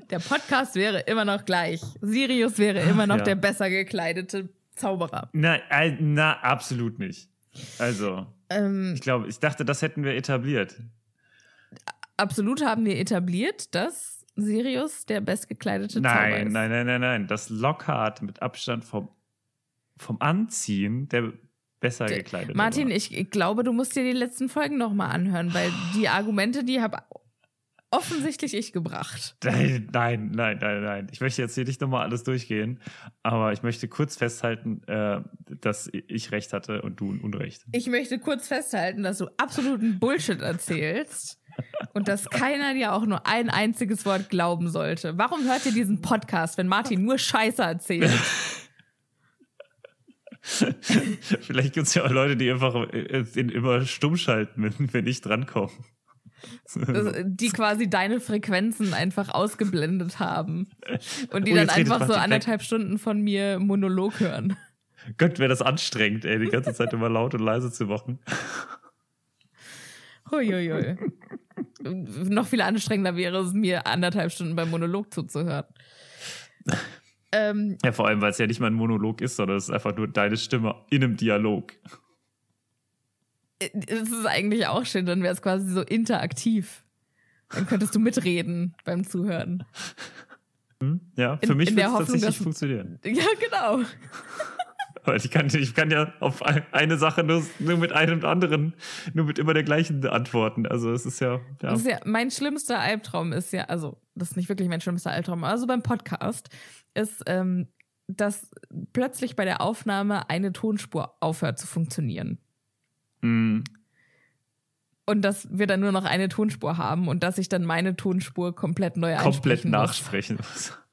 [SPEAKER 2] Der Podcast wäre immer noch gleich. Sirius wäre immer noch
[SPEAKER 4] Ja.
[SPEAKER 2] der besser gekleidete Zauberer.
[SPEAKER 4] Na, na, absolut nicht. Also,
[SPEAKER 2] Ähm,
[SPEAKER 4] ich glaube, ich dachte, das hätten wir etabliert.
[SPEAKER 2] absolut haben wir etabliert, dass Sirius der bestgekleidete Zauberer
[SPEAKER 4] Nein,
[SPEAKER 2] ist.
[SPEAKER 4] nein, nein, nein, nein. Das Lockhart mit Abstand vom, vom Anziehen der besser gekleidete
[SPEAKER 2] Martin,
[SPEAKER 4] war.
[SPEAKER 2] ich, ich glaube, du musst dir die letzten Folgen nochmal anhören, weil die Argumente, die habe offensichtlich ich gebracht. [laughs]
[SPEAKER 4] Nein, nein, nein, nein, nein. Ich möchte jetzt hier nicht nochmal alles durchgehen, aber ich möchte kurz festhalten, äh, dass ich recht hatte und du Unrecht.
[SPEAKER 2] Ich möchte kurz festhalten, dass du absoluten Bullshit erzählst und dass keiner dir auch nur ein einziges Wort glauben sollte. Warum hört ihr diesen Podcast, wenn Martin nur Scheiße erzählt? [laughs]
[SPEAKER 4] Vielleicht gibt es ja auch Leute, die einfach äh, den immer stumm schalten, wenn, wenn ich drankomme.
[SPEAKER 2] Die quasi deine Frequenzen einfach ausgeblendet haben [laughs] und die
[SPEAKER 4] Oh,
[SPEAKER 2] dann einfach so
[SPEAKER 4] Martin weg.
[SPEAKER 2] anderthalb Stunden von mir Monolog hören.
[SPEAKER 4] Gott, wäre das anstrengend, ey, die ganze Zeit immer laut und leise zu machen.
[SPEAKER 2] Huiuiui. Noch viel anstrengender wäre es, mir anderthalb Stunden beim Monolog zuzuhören. Ähm,
[SPEAKER 4] Ja, vor allem, weil es ja nicht mal ein Monolog ist, sondern es ist einfach nur deine Stimme in einem Dialog.
[SPEAKER 2] es ist eigentlich auch schön, dann wäre es quasi so interaktiv. Dann könntest du mitreden beim Zuhören.
[SPEAKER 4] Ja, für
[SPEAKER 2] In-
[SPEAKER 4] mich wird
[SPEAKER 2] der
[SPEAKER 4] es tatsächlich
[SPEAKER 2] dass-
[SPEAKER 4] funktionieren.
[SPEAKER 2] Ja, genau.
[SPEAKER 4] Weil ich kann, ich kann ja auf ein- eine Sache nur, nur mit einem anderen, nur mit immer der gleichen antworten. Also es ist ja, ja.
[SPEAKER 2] Das ist ja mein schlimmster Albtraum ist ja, also das ist nicht wirklich mein schlimmster Albtraum, also beim Podcast ist, ähm, dass plötzlich bei der Aufnahme eine Tonspur aufhört zu funktionieren.
[SPEAKER 4] Mm,
[SPEAKER 2] Und dass wir dann nur noch eine Tonspur haben und dass ich dann meine Tonspur komplett neu
[SPEAKER 4] komplett
[SPEAKER 2] einsprechen muss.
[SPEAKER 4] nachsprechen muss. [laughs]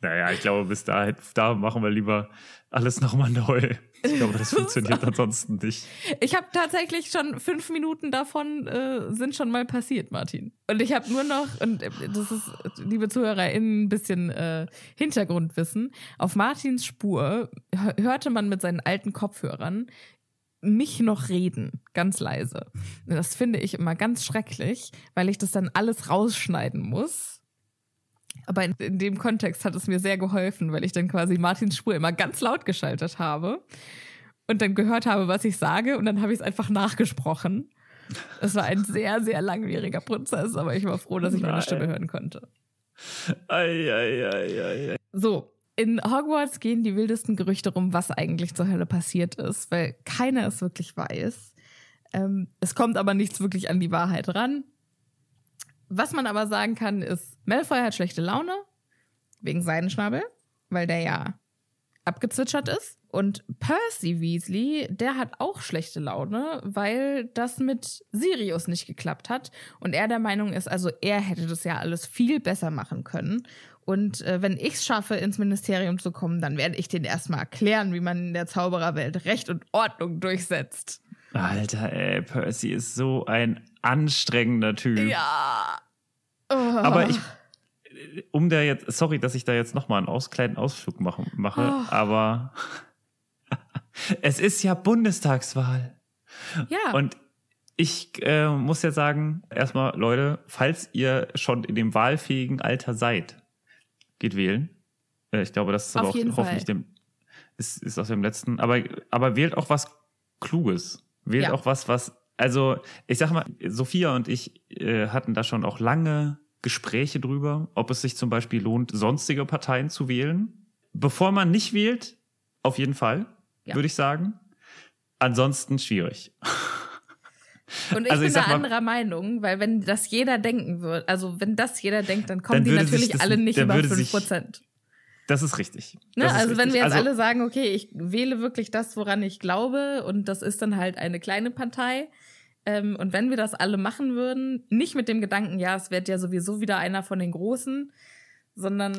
[SPEAKER 4] Naja, ich glaube, bis dahin, da machen wir lieber alles nochmal neu. Ich glaube, das [laughs] funktioniert ansonsten nicht.
[SPEAKER 2] Ich habe tatsächlich schon fünf Minuten davon äh, sind schon mal passiert, Martin. Und ich habe nur noch, und äh, das ist, liebe ZuhörerInnen, ein bisschen äh, Hintergrundwissen. Auf Martins Spur hör- hörte man mit seinen alten Kopfhörern mich noch reden, ganz leise. Das finde ich immer ganz schrecklich, weil ich das dann alles rausschneiden muss. Aber in, in dem Kontext hat es mir sehr geholfen, weil ich dann quasi Martins Spur immer ganz laut geschaltet habe und dann gehört habe, was ich sage und dann habe ich es einfach nachgesprochen. Es war ein sehr, sehr langwieriger Prozess, aber ich war froh, dass ich meine Stimme hören konnte.
[SPEAKER 4] Ei, ei, ei, ei, ei.
[SPEAKER 2] So, in Hogwarts gehen die wildesten Gerüchte rum, was eigentlich zur Hölle passiert ist, weil keiner es wirklich weiß. Ähm, es kommt aber nichts wirklich an die Wahrheit ran. Was man aber sagen kann, ist, Malfoy hat schlechte Laune wegen Seidenschnabel, weil der ja abgezwitschert ist. Und Percy Weasley, der hat auch schlechte Laune, weil das mit Sirius nicht geklappt hat. Und er der Meinung ist, also er hätte das ja alles viel besser machen können. Und äh, wenn ich es schaffe, ins Ministerium zu kommen, dann werde ich den erstmal erklären, wie man in der Zaubererwelt Recht und Ordnung durchsetzt.
[SPEAKER 4] Alter, ey, Percy ist so ein anstrengender Typ.
[SPEAKER 2] Ja.
[SPEAKER 4] Oh. Aber ich, um da jetzt, sorry, dass ich da jetzt nochmal einen aus, kleinen Ausflug mache, mache oh. aber es ist ja Bundestagswahl.
[SPEAKER 2] Ja.
[SPEAKER 4] Und ich äh, muss ja sagen, erstmal, Leute, falls ihr schon in dem wahlfähigen Alter seid, geht wählen. Äh, ich glaube, das ist aber
[SPEAKER 2] Auf
[SPEAKER 4] auch hoffentlich dem, ist, ist aus dem letzten, aber, aber wählt auch was Kluges. Wählt
[SPEAKER 2] Ja.
[SPEAKER 4] auch was, was, also ich sag mal, Sophia und ich äh, hatten da schon auch lange Gespräche drüber, ob es sich zum Beispiel lohnt, sonstige Parteien zu wählen. Bevor man nicht wählt, auf jeden Fall,
[SPEAKER 2] Ja.
[SPEAKER 4] würde ich sagen. Ansonsten schwierig. [laughs]
[SPEAKER 2] Und ich
[SPEAKER 4] Also ich
[SPEAKER 2] bin da
[SPEAKER 4] mal-
[SPEAKER 2] anderer Meinung, weil wenn das jeder denken würde, also wenn das jeder denkt, dann kommen
[SPEAKER 4] Dann
[SPEAKER 2] die natürlich
[SPEAKER 4] das-
[SPEAKER 2] alle nicht über
[SPEAKER 4] würde
[SPEAKER 2] 5
[SPEAKER 4] sich-
[SPEAKER 2] Prozent.
[SPEAKER 4] Das ist richtig.
[SPEAKER 2] Ne?
[SPEAKER 4] Das ist
[SPEAKER 2] Also wenn
[SPEAKER 4] richtig.
[SPEAKER 2] wir jetzt
[SPEAKER 4] Also-
[SPEAKER 2] alle sagen, okay, ich wähle wirklich das, woran ich glaube, und das ist dann halt eine kleine Partei. Ähm, und wenn wir das alle machen würden, nicht mit dem Gedanken, ja, es wird ja sowieso wieder einer von den Großen, sondern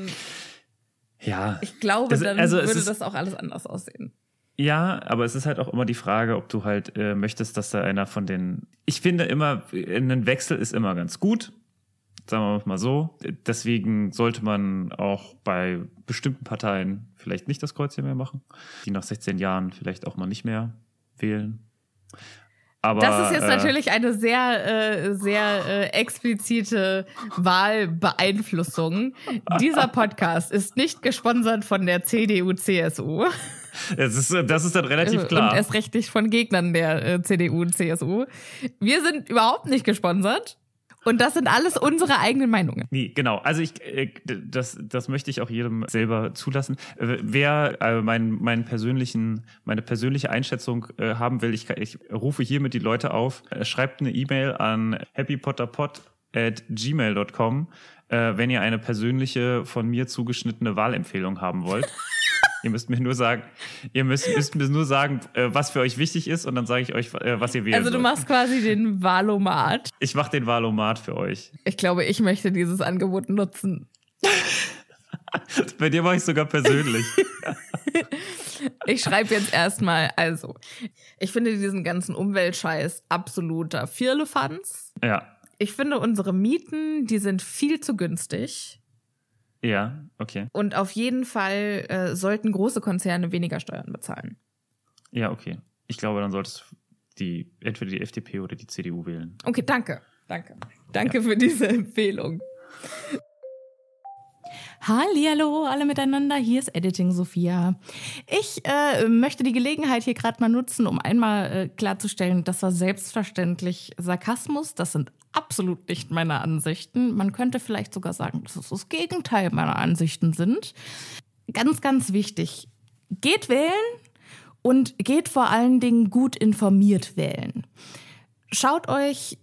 [SPEAKER 4] Ja.
[SPEAKER 2] ich glaube,
[SPEAKER 4] Das-
[SPEAKER 2] dann
[SPEAKER 4] also es
[SPEAKER 2] würde
[SPEAKER 4] ist-
[SPEAKER 2] das auch alles anders aussehen.
[SPEAKER 4] Ja, aber es ist halt auch immer die Frage, ob du halt äh, möchtest, dass da einer von den. Ich finde immer, ein Wechsel ist immer ganz gut. Sagen wir mal so. Deswegen sollte man auch bei bestimmten Parteien vielleicht nicht das Kreuzchen mehr machen, die nach 16 Jahren vielleicht auch mal nicht mehr wählen. Aber,
[SPEAKER 2] Das ist jetzt
[SPEAKER 4] äh,
[SPEAKER 2] natürlich eine sehr, äh, sehr äh, explizite Wahlbeeinflussung. Dieser Podcast ist nicht gesponsert von der CDU-CSU.
[SPEAKER 4] Das ist, das ist dann relativ klar.
[SPEAKER 2] Also, Und erst recht nicht von Gegnern der äh, CDU und CSU. Wir sind überhaupt nicht gesponsert. Und das sind alles unsere eigenen Meinungen.
[SPEAKER 4] Nee, genau. Also ich, äh, das, das möchte ich auch jedem selber zulassen. Wer äh, mein, meinen persönlichen, meine persönliche Einschätzung äh, haben will, ich, ich rufe hiermit die Leute auf, schreibt eine E-Mail an happypotterpot at gmail.com, wenn ihr eine persönliche von mir zugeschnittene Wahlempfehlung haben wollt. [laughs] ihr müsst mir nur sagen, ihr müsst, müsst mir nur sagen, äh, was für euch wichtig ist und dann sage ich euch, äh, was ihr wählen
[SPEAKER 2] Also du
[SPEAKER 4] sollt.
[SPEAKER 2] machst quasi den Valomat.
[SPEAKER 4] Ich mache den Wahlomat für euch.
[SPEAKER 2] Ich glaube, ich möchte dieses Angebot nutzen.
[SPEAKER 4] Bei dir mache ich sogar persönlich. [laughs]
[SPEAKER 2] Ich schreibe jetzt erstmal, also, ich finde diesen ganzen Umweltscheiß absoluter Firlefanz.
[SPEAKER 4] ja.
[SPEAKER 2] Ich finde unsere Mieten, die sind viel zu günstig.
[SPEAKER 4] Ja, okay.
[SPEAKER 2] Und auf jeden Fall äh, sollten große Konzerne weniger Steuern bezahlen.
[SPEAKER 4] Ja, okay. Ich glaube, dann solltest du die, entweder die FDP oder die CDU wählen.
[SPEAKER 2] Okay, danke. Danke. Danke für diese Empfehlung. Hallihallo, alle miteinander. Hier ist Editing Sophia. Ich äh, möchte die Gelegenheit hier gerade mal nutzen, um einmal äh, klarzustellen, das war selbstverständlich Sarkasmus. Das sind absolut nicht meine Ansichten. Man könnte vielleicht sogar sagen, dass es das Gegenteil meiner Ansichten sind. Ganz, ganz wichtig. Geht wählen und geht vor allen Dingen gut informiert wählen. Schaut euch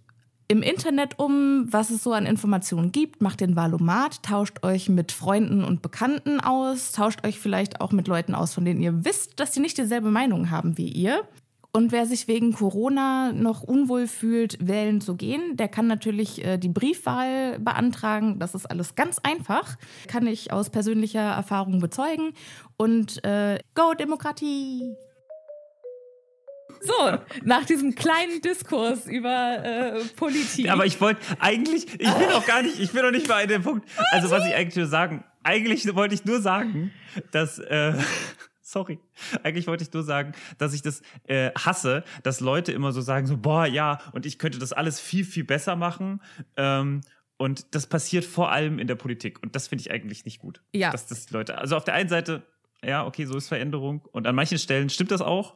[SPEAKER 2] im Internet um, was es so an Informationen gibt, macht den Valomat, tauscht euch mit Freunden und Bekannten aus, tauscht euch vielleicht auch mit Leuten aus, von denen ihr wisst, dass sie nicht dieselbe Meinung haben wie ihr. Und wer sich wegen Corona noch unwohl fühlt, wählen zu gehen, der kann natürlich äh, die Briefwahl beantragen. Das ist alles ganz einfach, kann ich aus persönlicher Erfahrung bezeugen. Und äh, Go Demokratie! So, nach diesem kleinen Diskurs über äh, Politik.
[SPEAKER 4] Aber ich wollte eigentlich, ich bin auch gar nicht, ich bin noch nicht bei dem Punkt. Also was ich eigentlich nur sagen, eigentlich wollte ich nur sagen, dass, äh, [laughs] sorry, eigentlich wollte ich nur sagen, dass ich das äh, hasse, dass Leute immer so sagen, so, boah, ja, und ich könnte das alles viel, viel besser machen. Ähm, und das passiert vor allem in der Politik. Und das finde ich eigentlich nicht gut.
[SPEAKER 2] Ja.
[SPEAKER 4] Dass das die Leute, also auf der einen Seite, ja, okay, so ist Veränderung. Und an manchen Stellen stimmt das auch.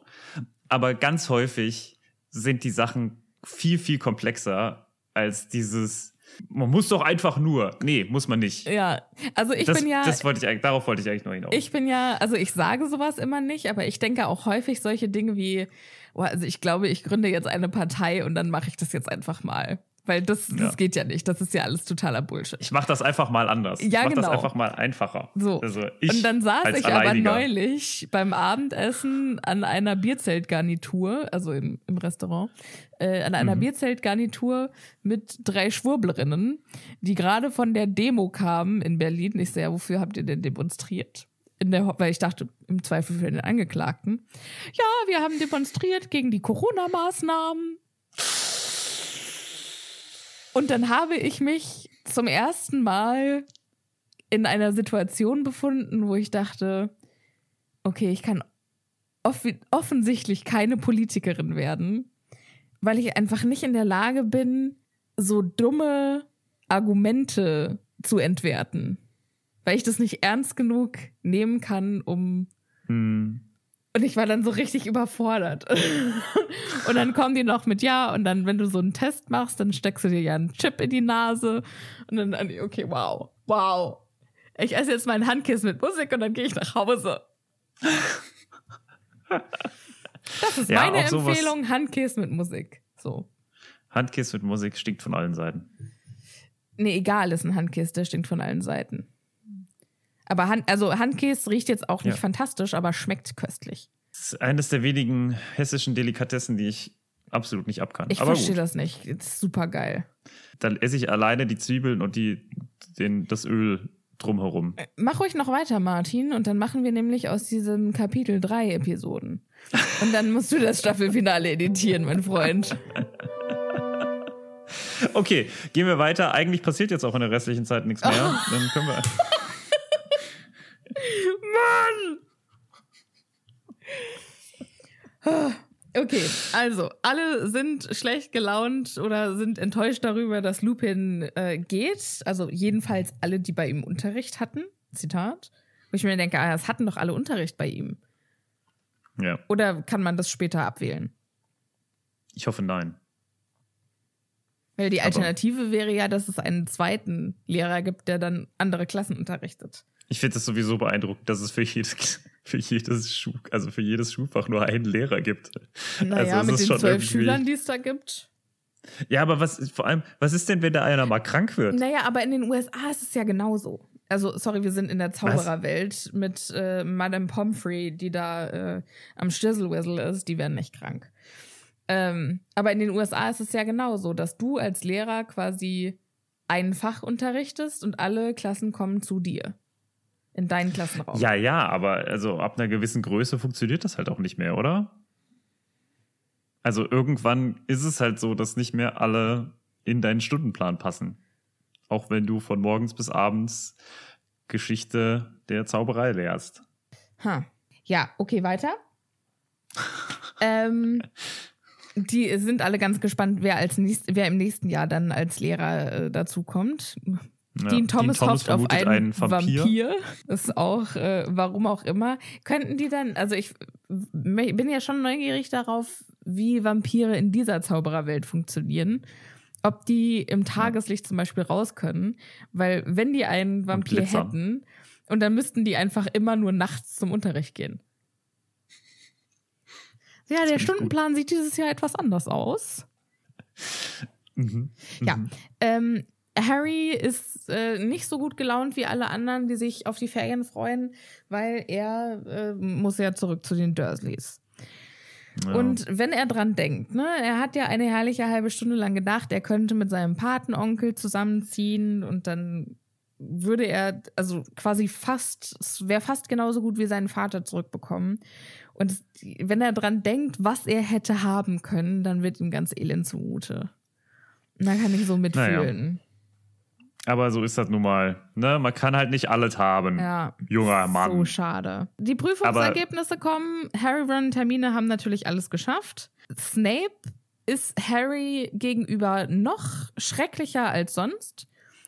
[SPEAKER 4] Aber ganz häufig sind die Sachen viel, viel komplexer als dieses. Man muss doch einfach nur. Nee, muss man nicht.
[SPEAKER 2] Ja, also ich
[SPEAKER 4] das,
[SPEAKER 2] bin ja.
[SPEAKER 4] Das wollte ich darauf wollte ich eigentlich noch hinaus.
[SPEAKER 2] Ich bin ja, also ich sage sowas immer nicht, aber ich denke auch häufig solche Dinge wie, oh, also ich glaube, ich gründe jetzt eine Partei und dann mache ich das jetzt einfach mal. Weil das, das
[SPEAKER 4] Ja.
[SPEAKER 2] geht ja nicht. Das ist ja alles totaler Bullshit.
[SPEAKER 4] ich mache das einfach mal anders.
[SPEAKER 2] Ja,
[SPEAKER 4] ich mache
[SPEAKER 2] genau.
[SPEAKER 4] das einfach mal einfacher.
[SPEAKER 2] So.
[SPEAKER 4] Also ich
[SPEAKER 2] und dann saß ich aber neulich beim Abendessen an einer Bierzeltgarnitur, also im, im Restaurant, äh, an einer
[SPEAKER 4] Mhm.
[SPEAKER 2] Bierzeltgarnitur mit drei Schwurblerinnen, die gerade von der Demo kamen in Berlin. Ich sehe, wofür habt ihr denn demonstriert? In der, weil ich dachte, im Zweifel für den Angeklagten. Ja, wir haben demonstriert gegen die Corona-Maßnahmen. Und dann habe ich mich zum ersten Mal in einer Situation befunden, wo ich dachte, okay, ich kann offi offensichtlich keine Politikerin werden, weil ich einfach nicht in der Lage bin, so dumme Argumente zu entwerten. Weil ich das nicht ernst genug nehmen kann, um
[SPEAKER 4] Hm.
[SPEAKER 2] Und ich war dann so richtig überfordert. [laughs] und dann kommen die noch mit Ja und dann, wenn du so einen Test machst, dann steckst du dir ja einen Chip in die Nase und dann, okay, wow, wow. Ich esse jetzt meinen Handkissen mit Musik und dann gehe ich nach Hause. Das ist
[SPEAKER 4] Ja,
[SPEAKER 2] meine Empfehlung, Handkissen mit Musik. So.
[SPEAKER 4] Handkiss mit Musik stinkt von allen Seiten.
[SPEAKER 2] Nee, egal, ist ein Handkiss, der stinkt von allen Seiten. Aber Hand, also Handkiss riecht jetzt auch nicht
[SPEAKER 4] Ja.
[SPEAKER 2] fantastisch, aber schmeckt köstlich.
[SPEAKER 4] Das ist eines der wenigen hessischen Delikatessen, die ich absolut nicht abkann.
[SPEAKER 2] Ich
[SPEAKER 4] Aber
[SPEAKER 2] verstehe
[SPEAKER 4] gut,
[SPEAKER 2] das nicht. Das ist super geil.
[SPEAKER 4] dann esse ich alleine die Zwiebeln und die, den, das Öl drumherum.
[SPEAKER 2] Mach ruhig noch weiter, Martin, und dann machen wir nämlich aus diesem Kapitel drei Episoden. Und dann musst du das Staffelfinale editieren, mein Freund. [laughs]
[SPEAKER 4] Okay, gehen wir weiter. Eigentlich passiert jetzt auch in der restlichen Zeit nichts mehr. Dann können wir.
[SPEAKER 2] Okay, also, alle sind schlecht gelaunt oder sind enttäuscht darüber, dass Lupin äh, geht. Also jedenfalls alle, die bei ihm Unterricht hatten. Zitat. Wo ich mir denke, ah, es hatten doch alle Unterricht bei ihm.
[SPEAKER 4] Ja,
[SPEAKER 2] Oder kann man das später abwählen?
[SPEAKER 4] ich hoffe nein.
[SPEAKER 2] Weil die
[SPEAKER 4] Aber-
[SPEAKER 2] Alternative wäre ja, dass es einen zweiten Lehrer gibt, der dann andere Klassen unterrichtet.
[SPEAKER 4] Ich finde es sowieso beeindruckend, dass es für jedes, für jedes Schul, also für jedes Schulfach nur einen Lehrer gibt.
[SPEAKER 2] Naja,
[SPEAKER 4] Also es
[SPEAKER 2] mit den zwölf Schülern, die es da gibt.
[SPEAKER 4] Ja, aber was vor allem, was ist denn, wenn da einer mal krank wird?
[SPEAKER 2] Naja, aber in den USA ist es ja genauso. Also, sorry, wir sind in der Zaubererwelt mit äh, Madame Pomfrey, die da äh, am Stizzle-Wizzle ist, die werden nicht krank. Ähm, aber in den USA ist es ja genauso, dass du als Lehrer quasi ein Fach unterrichtest und alle Klassen kommen zu dir. In deinen Klassenraum.
[SPEAKER 4] Ja, ja, aber also ab einer gewissen Größe funktioniert das halt auch nicht mehr, oder? Also irgendwann ist es halt so, dass nicht mehr alle in deinen Stundenplan passen. Auch wenn du von morgens bis abends Geschichte der Zauberei lehrst.
[SPEAKER 2] Ha. Ja, okay, weiter. [laughs] ähm, die sind alle ganz gespannt, wer, als nächst, wer im nächsten Jahr dann als Lehrer äh, dazu kommt.
[SPEAKER 4] Ja,
[SPEAKER 2] Dean Thomas, hofft auf
[SPEAKER 4] vermutet
[SPEAKER 2] einen,
[SPEAKER 4] Vampir.
[SPEAKER 2] Vampir. Ist auch, äh, warum auch immer. Könnten die dann, also ich bin ja schon neugierig darauf, wie Vampire in dieser Zaubererwelt funktionieren. Ob die im Tageslicht zum Beispiel raus können. Weil wenn die einen Vampir
[SPEAKER 4] glitzern.
[SPEAKER 2] hätten, und dann müssten die einfach immer nur nachts zum Unterricht gehen. Ja, der
[SPEAKER 4] gut.
[SPEAKER 2] Stundenplan sieht dieses Jahr etwas anders aus. [laughs]
[SPEAKER 4] Mhm.
[SPEAKER 2] Ja,
[SPEAKER 4] Mhm.
[SPEAKER 2] ähm, Harry ist äh, nicht so gut gelaunt wie alle anderen, die sich auf die Ferien freuen, weil er äh, muss ja zurück zu den Dursleys.
[SPEAKER 4] Ja.
[SPEAKER 2] Und wenn er dran denkt, ne, er hat ja eine herrliche halbe Stunde lang gedacht, er könnte mit seinem Patenonkel zusammenziehen und dann würde er, also quasi fast, es wäre fast genauso gut wie seinen Vater zurückbekommen. Und es- wenn er dran denkt, was er hätte haben können, dann wird ihm ganz elend zumute. Und da kann ich so mitfühlen.
[SPEAKER 4] Aber so ist das nun mal. Ne? Man kann halt nicht alles haben.
[SPEAKER 2] Ja.
[SPEAKER 4] Junger Mann.
[SPEAKER 2] So schade. Die Prüfungsergebnisse kommen. Harry, Ron und Hermine haben natürlich alles geschafft. Snape ist Harry gegenüber noch schrecklicher als sonst.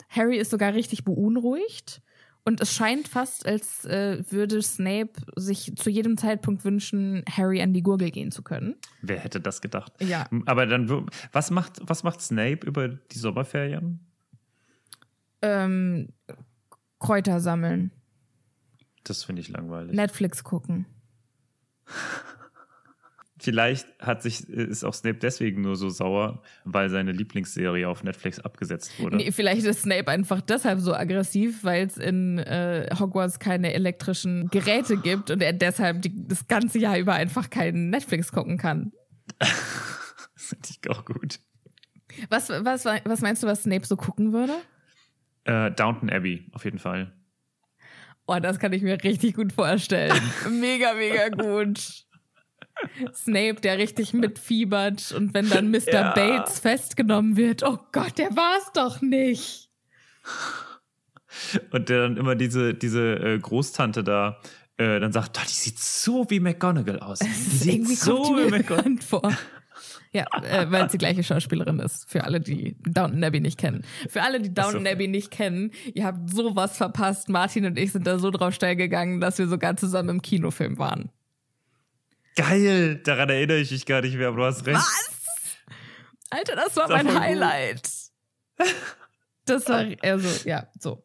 [SPEAKER 2] Harry ist sogar richtig beunruhigt Und es scheint fast, als äh, würde Snape sich zu jedem Zeitpunkt wünschen, Harry an die Gurgel gehen zu können.
[SPEAKER 4] Wer hätte das gedacht?
[SPEAKER 2] Ja.
[SPEAKER 4] Aber dann, was macht, was macht Snape über die Sommerferien?
[SPEAKER 2] Ähm, Kräuter sammeln,
[SPEAKER 4] Das finde ich langweilig.
[SPEAKER 2] Netflix gucken.
[SPEAKER 4] Vielleicht hat sich, ist auch Snape deswegen nur so sauer, weil seine Lieblingsserie auf Netflix abgesetzt wurde.
[SPEAKER 2] Nee, vielleicht ist Snape einfach deshalb so aggressiv, weil es in äh, Hogwarts keine elektrischen Geräte gibt und er deshalb die, das ganze Jahr über einfach keinen Netflix gucken kann. [laughs]
[SPEAKER 4] Das finde ich auch gut.
[SPEAKER 2] Was, was, was meinst du, was Snape so gucken würde?
[SPEAKER 4] Äh, Downton Abbey, auf jeden Fall.
[SPEAKER 2] Oh, das kann ich mir richtig gut vorstellen. [laughs] mega, mega gut. Snape, der richtig mitfiebert und wenn dann Mr.
[SPEAKER 4] Ja.
[SPEAKER 2] Bates festgenommen wird, oh Gott, der war's doch nicht.
[SPEAKER 4] Und der dann immer diese, diese äh, Großtante da äh, dann sagt, "Doch, die sieht so wie McGonagall aus. Die sieht so wie McGonagall.
[SPEAKER 2] vor. Ja, äh, weil es die gleiche Schauspielerin ist. Für alle, die Downton Abbey nicht kennen. Für alle, die Downton
[SPEAKER 4] so.
[SPEAKER 2] Abbey nicht kennen, ihr habt sowas verpasst. Martin und ich sind da so drauf steil gegangen, dass wir sogar zusammen im Kinofilm waren.
[SPEAKER 4] Geil, daran erinnere ich mich gar nicht mehr, aber du hast recht.
[SPEAKER 2] Alter, das war
[SPEAKER 4] Das
[SPEAKER 2] mein
[SPEAKER 4] voll gut.
[SPEAKER 2] Highlight. Das war, also, ja, so.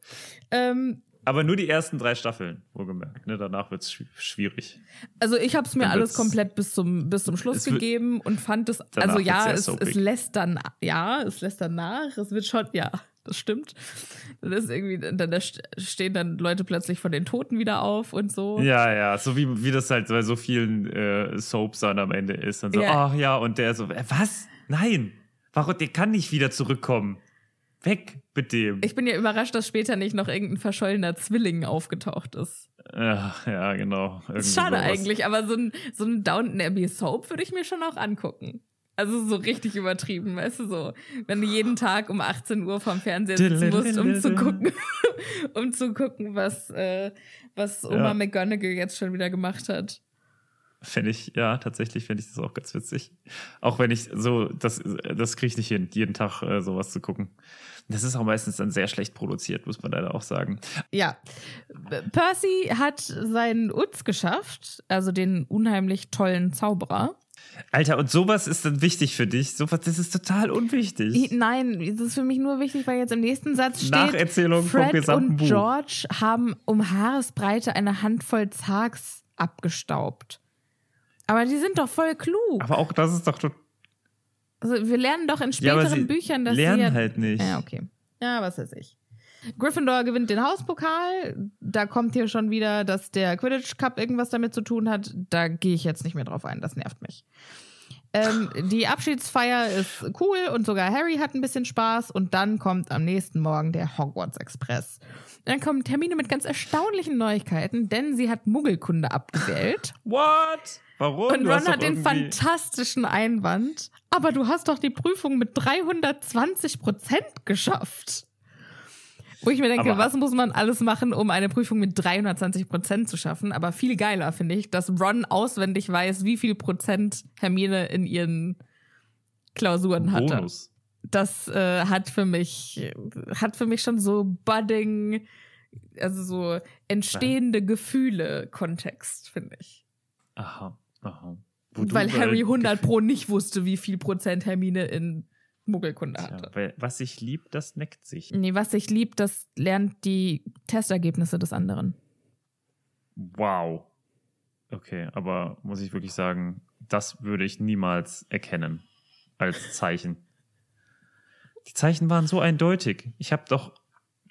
[SPEAKER 2] Ähm,
[SPEAKER 4] Aber nur die ersten drei Staffeln, wohlgemerkt. Ne? Danach wird es schwierig.
[SPEAKER 2] Also ich habe es mir
[SPEAKER 4] Dann
[SPEAKER 2] alles komplett bis zum bis zum Schluss gegeben und fand es also ja es, es lässt dann ja es lässt dann nach es wird schon ja das stimmt dann ist irgendwie dann da stehen dann Leute plötzlich von den Toten wieder auf und so
[SPEAKER 4] Ja, ja, so wie, wie das halt bei so vielen äh, Soaps dann am Ende ist. Dann so,
[SPEAKER 2] Ja.
[SPEAKER 4] ach ja, und der so, äh, was? Nein, warum, der kann nicht wieder zurückkommen. Weg mit dem.
[SPEAKER 2] ich bin ja überrascht dass später nicht noch irgendein verschollener Zwilling aufgetaucht ist
[SPEAKER 4] ja, ja, genau.
[SPEAKER 2] Ist schade
[SPEAKER 4] sowas.
[SPEAKER 2] eigentlich aber so ein so ein Downton Abbey Soap würde ich mir schon auch angucken also so richtig übertrieben, weißt du so, wenn du jeden Tag um 18 Uhr vorm Fernseher sitzen musst, um zu gucken, [laughs] um zu gucken, was, äh, was Oma
[SPEAKER 4] Ja.
[SPEAKER 2] McGonagall jetzt schon wieder gemacht hat.
[SPEAKER 4] Fände ich, ja, tatsächlich fände ich das auch ganz witzig. Auch wenn ich so, das, das kriege ich nicht hin, jeden Tag äh, sowas zu gucken. Das ist auch meistens dann sehr schlecht produziert, muss man leider auch sagen.
[SPEAKER 2] Ja. Percy hat seinen Utz geschafft, also den unheimlich tollen Zauberer.
[SPEAKER 4] Alter, und sowas ist dann wichtig für dich. Sowas, das ist total unwichtig.
[SPEAKER 2] I- Nein, das ist für mich nur wichtig, weil jetzt im nächsten Satz steht,
[SPEAKER 4] Nacherzählung vom
[SPEAKER 2] Fred
[SPEAKER 4] gesamten
[SPEAKER 2] und
[SPEAKER 4] Buch.
[SPEAKER 2] George haben um Haaresbreite eine Handvoll Zags abgestaubt. Aber die sind doch voll klug.
[SPEAKER 4] Aber auch das ist doch
[SPEAKER 2] Also wir lernen doch in
[SPEAKER 4] Ja,
[SPEAKER 2] späteren
[SPEAKER 4] sie
[SPEAKER 2] Büchern, dass
[SPEAKER 4] lernen
[SPEAKER 2] sie ja,
[SPEAKER 4] halt nicht.
[SPEAKER 2] Ja, okay. Ja, was weiß ich. Gryffindor gewinnt den Hauspokal. Da kommt hier schon wieder, dass der Quidditch Cup irgendwas damit zu tun hat. Da gehe ich jetzt nicht mehr drauf ein. Das nervt mich. Ähm, die Abschiedsfeier ist cool und sogar Harry hat ein bisschen Spaß. Und dann kommt am nächsten Morgen der Hogwarts Express. Dann kommen Termine mit ganz erstaunlichen Neuigkeiten, denn sie hat Muggelkunde abgewählt. [laughs]
[SPEAKER 4] What? Warum?
[SPEAKER 2] Und Ron hat den
[SPEAKER 4] irgendwie-
[SPEAKER 2] fantastischen Einwand. Aber du hast doch die Prüfung mit 320 Prozent geschafft. Wo ich mir denke,
[SPEAKER 4] Aber-
[SPEAKER 2] was muss man alles machen, um eine Prüfung mit 320 Prozent zu schaffen? Aber viel geiler finde ich, dass Ron auswendig weiß, wie viel Prozent Hermine in ihren Klausuren hatte.
[SPEAKER 4] Bonus.
[SPEAKER 2] Das äh, hat für mich hat für mich schon so budding, also so entstehende Gefühle Kontext finde ich.
[SPEAKER 4] Aha, aha.
[SPEAKER 2] Weil Harry
[SPEAKER 4] weil-
[SPEAKER 2] 100 pro nicht wusste, wie viel Prozent Hermine in Muggelkunde hatte.
[SPEAKER 4] weil, was sich liebt, das neckt sich.
[SPEAKER 2] Nee, was ich lieb, das lernt die Testergebnisse des anderen.
[SPEAKER 4] Wow. Okay, aber muss ich wirklich sagen, das würde ich niemals erkennen als Zeichen. Die Zeichen waren so eindeutig. Ich habe doch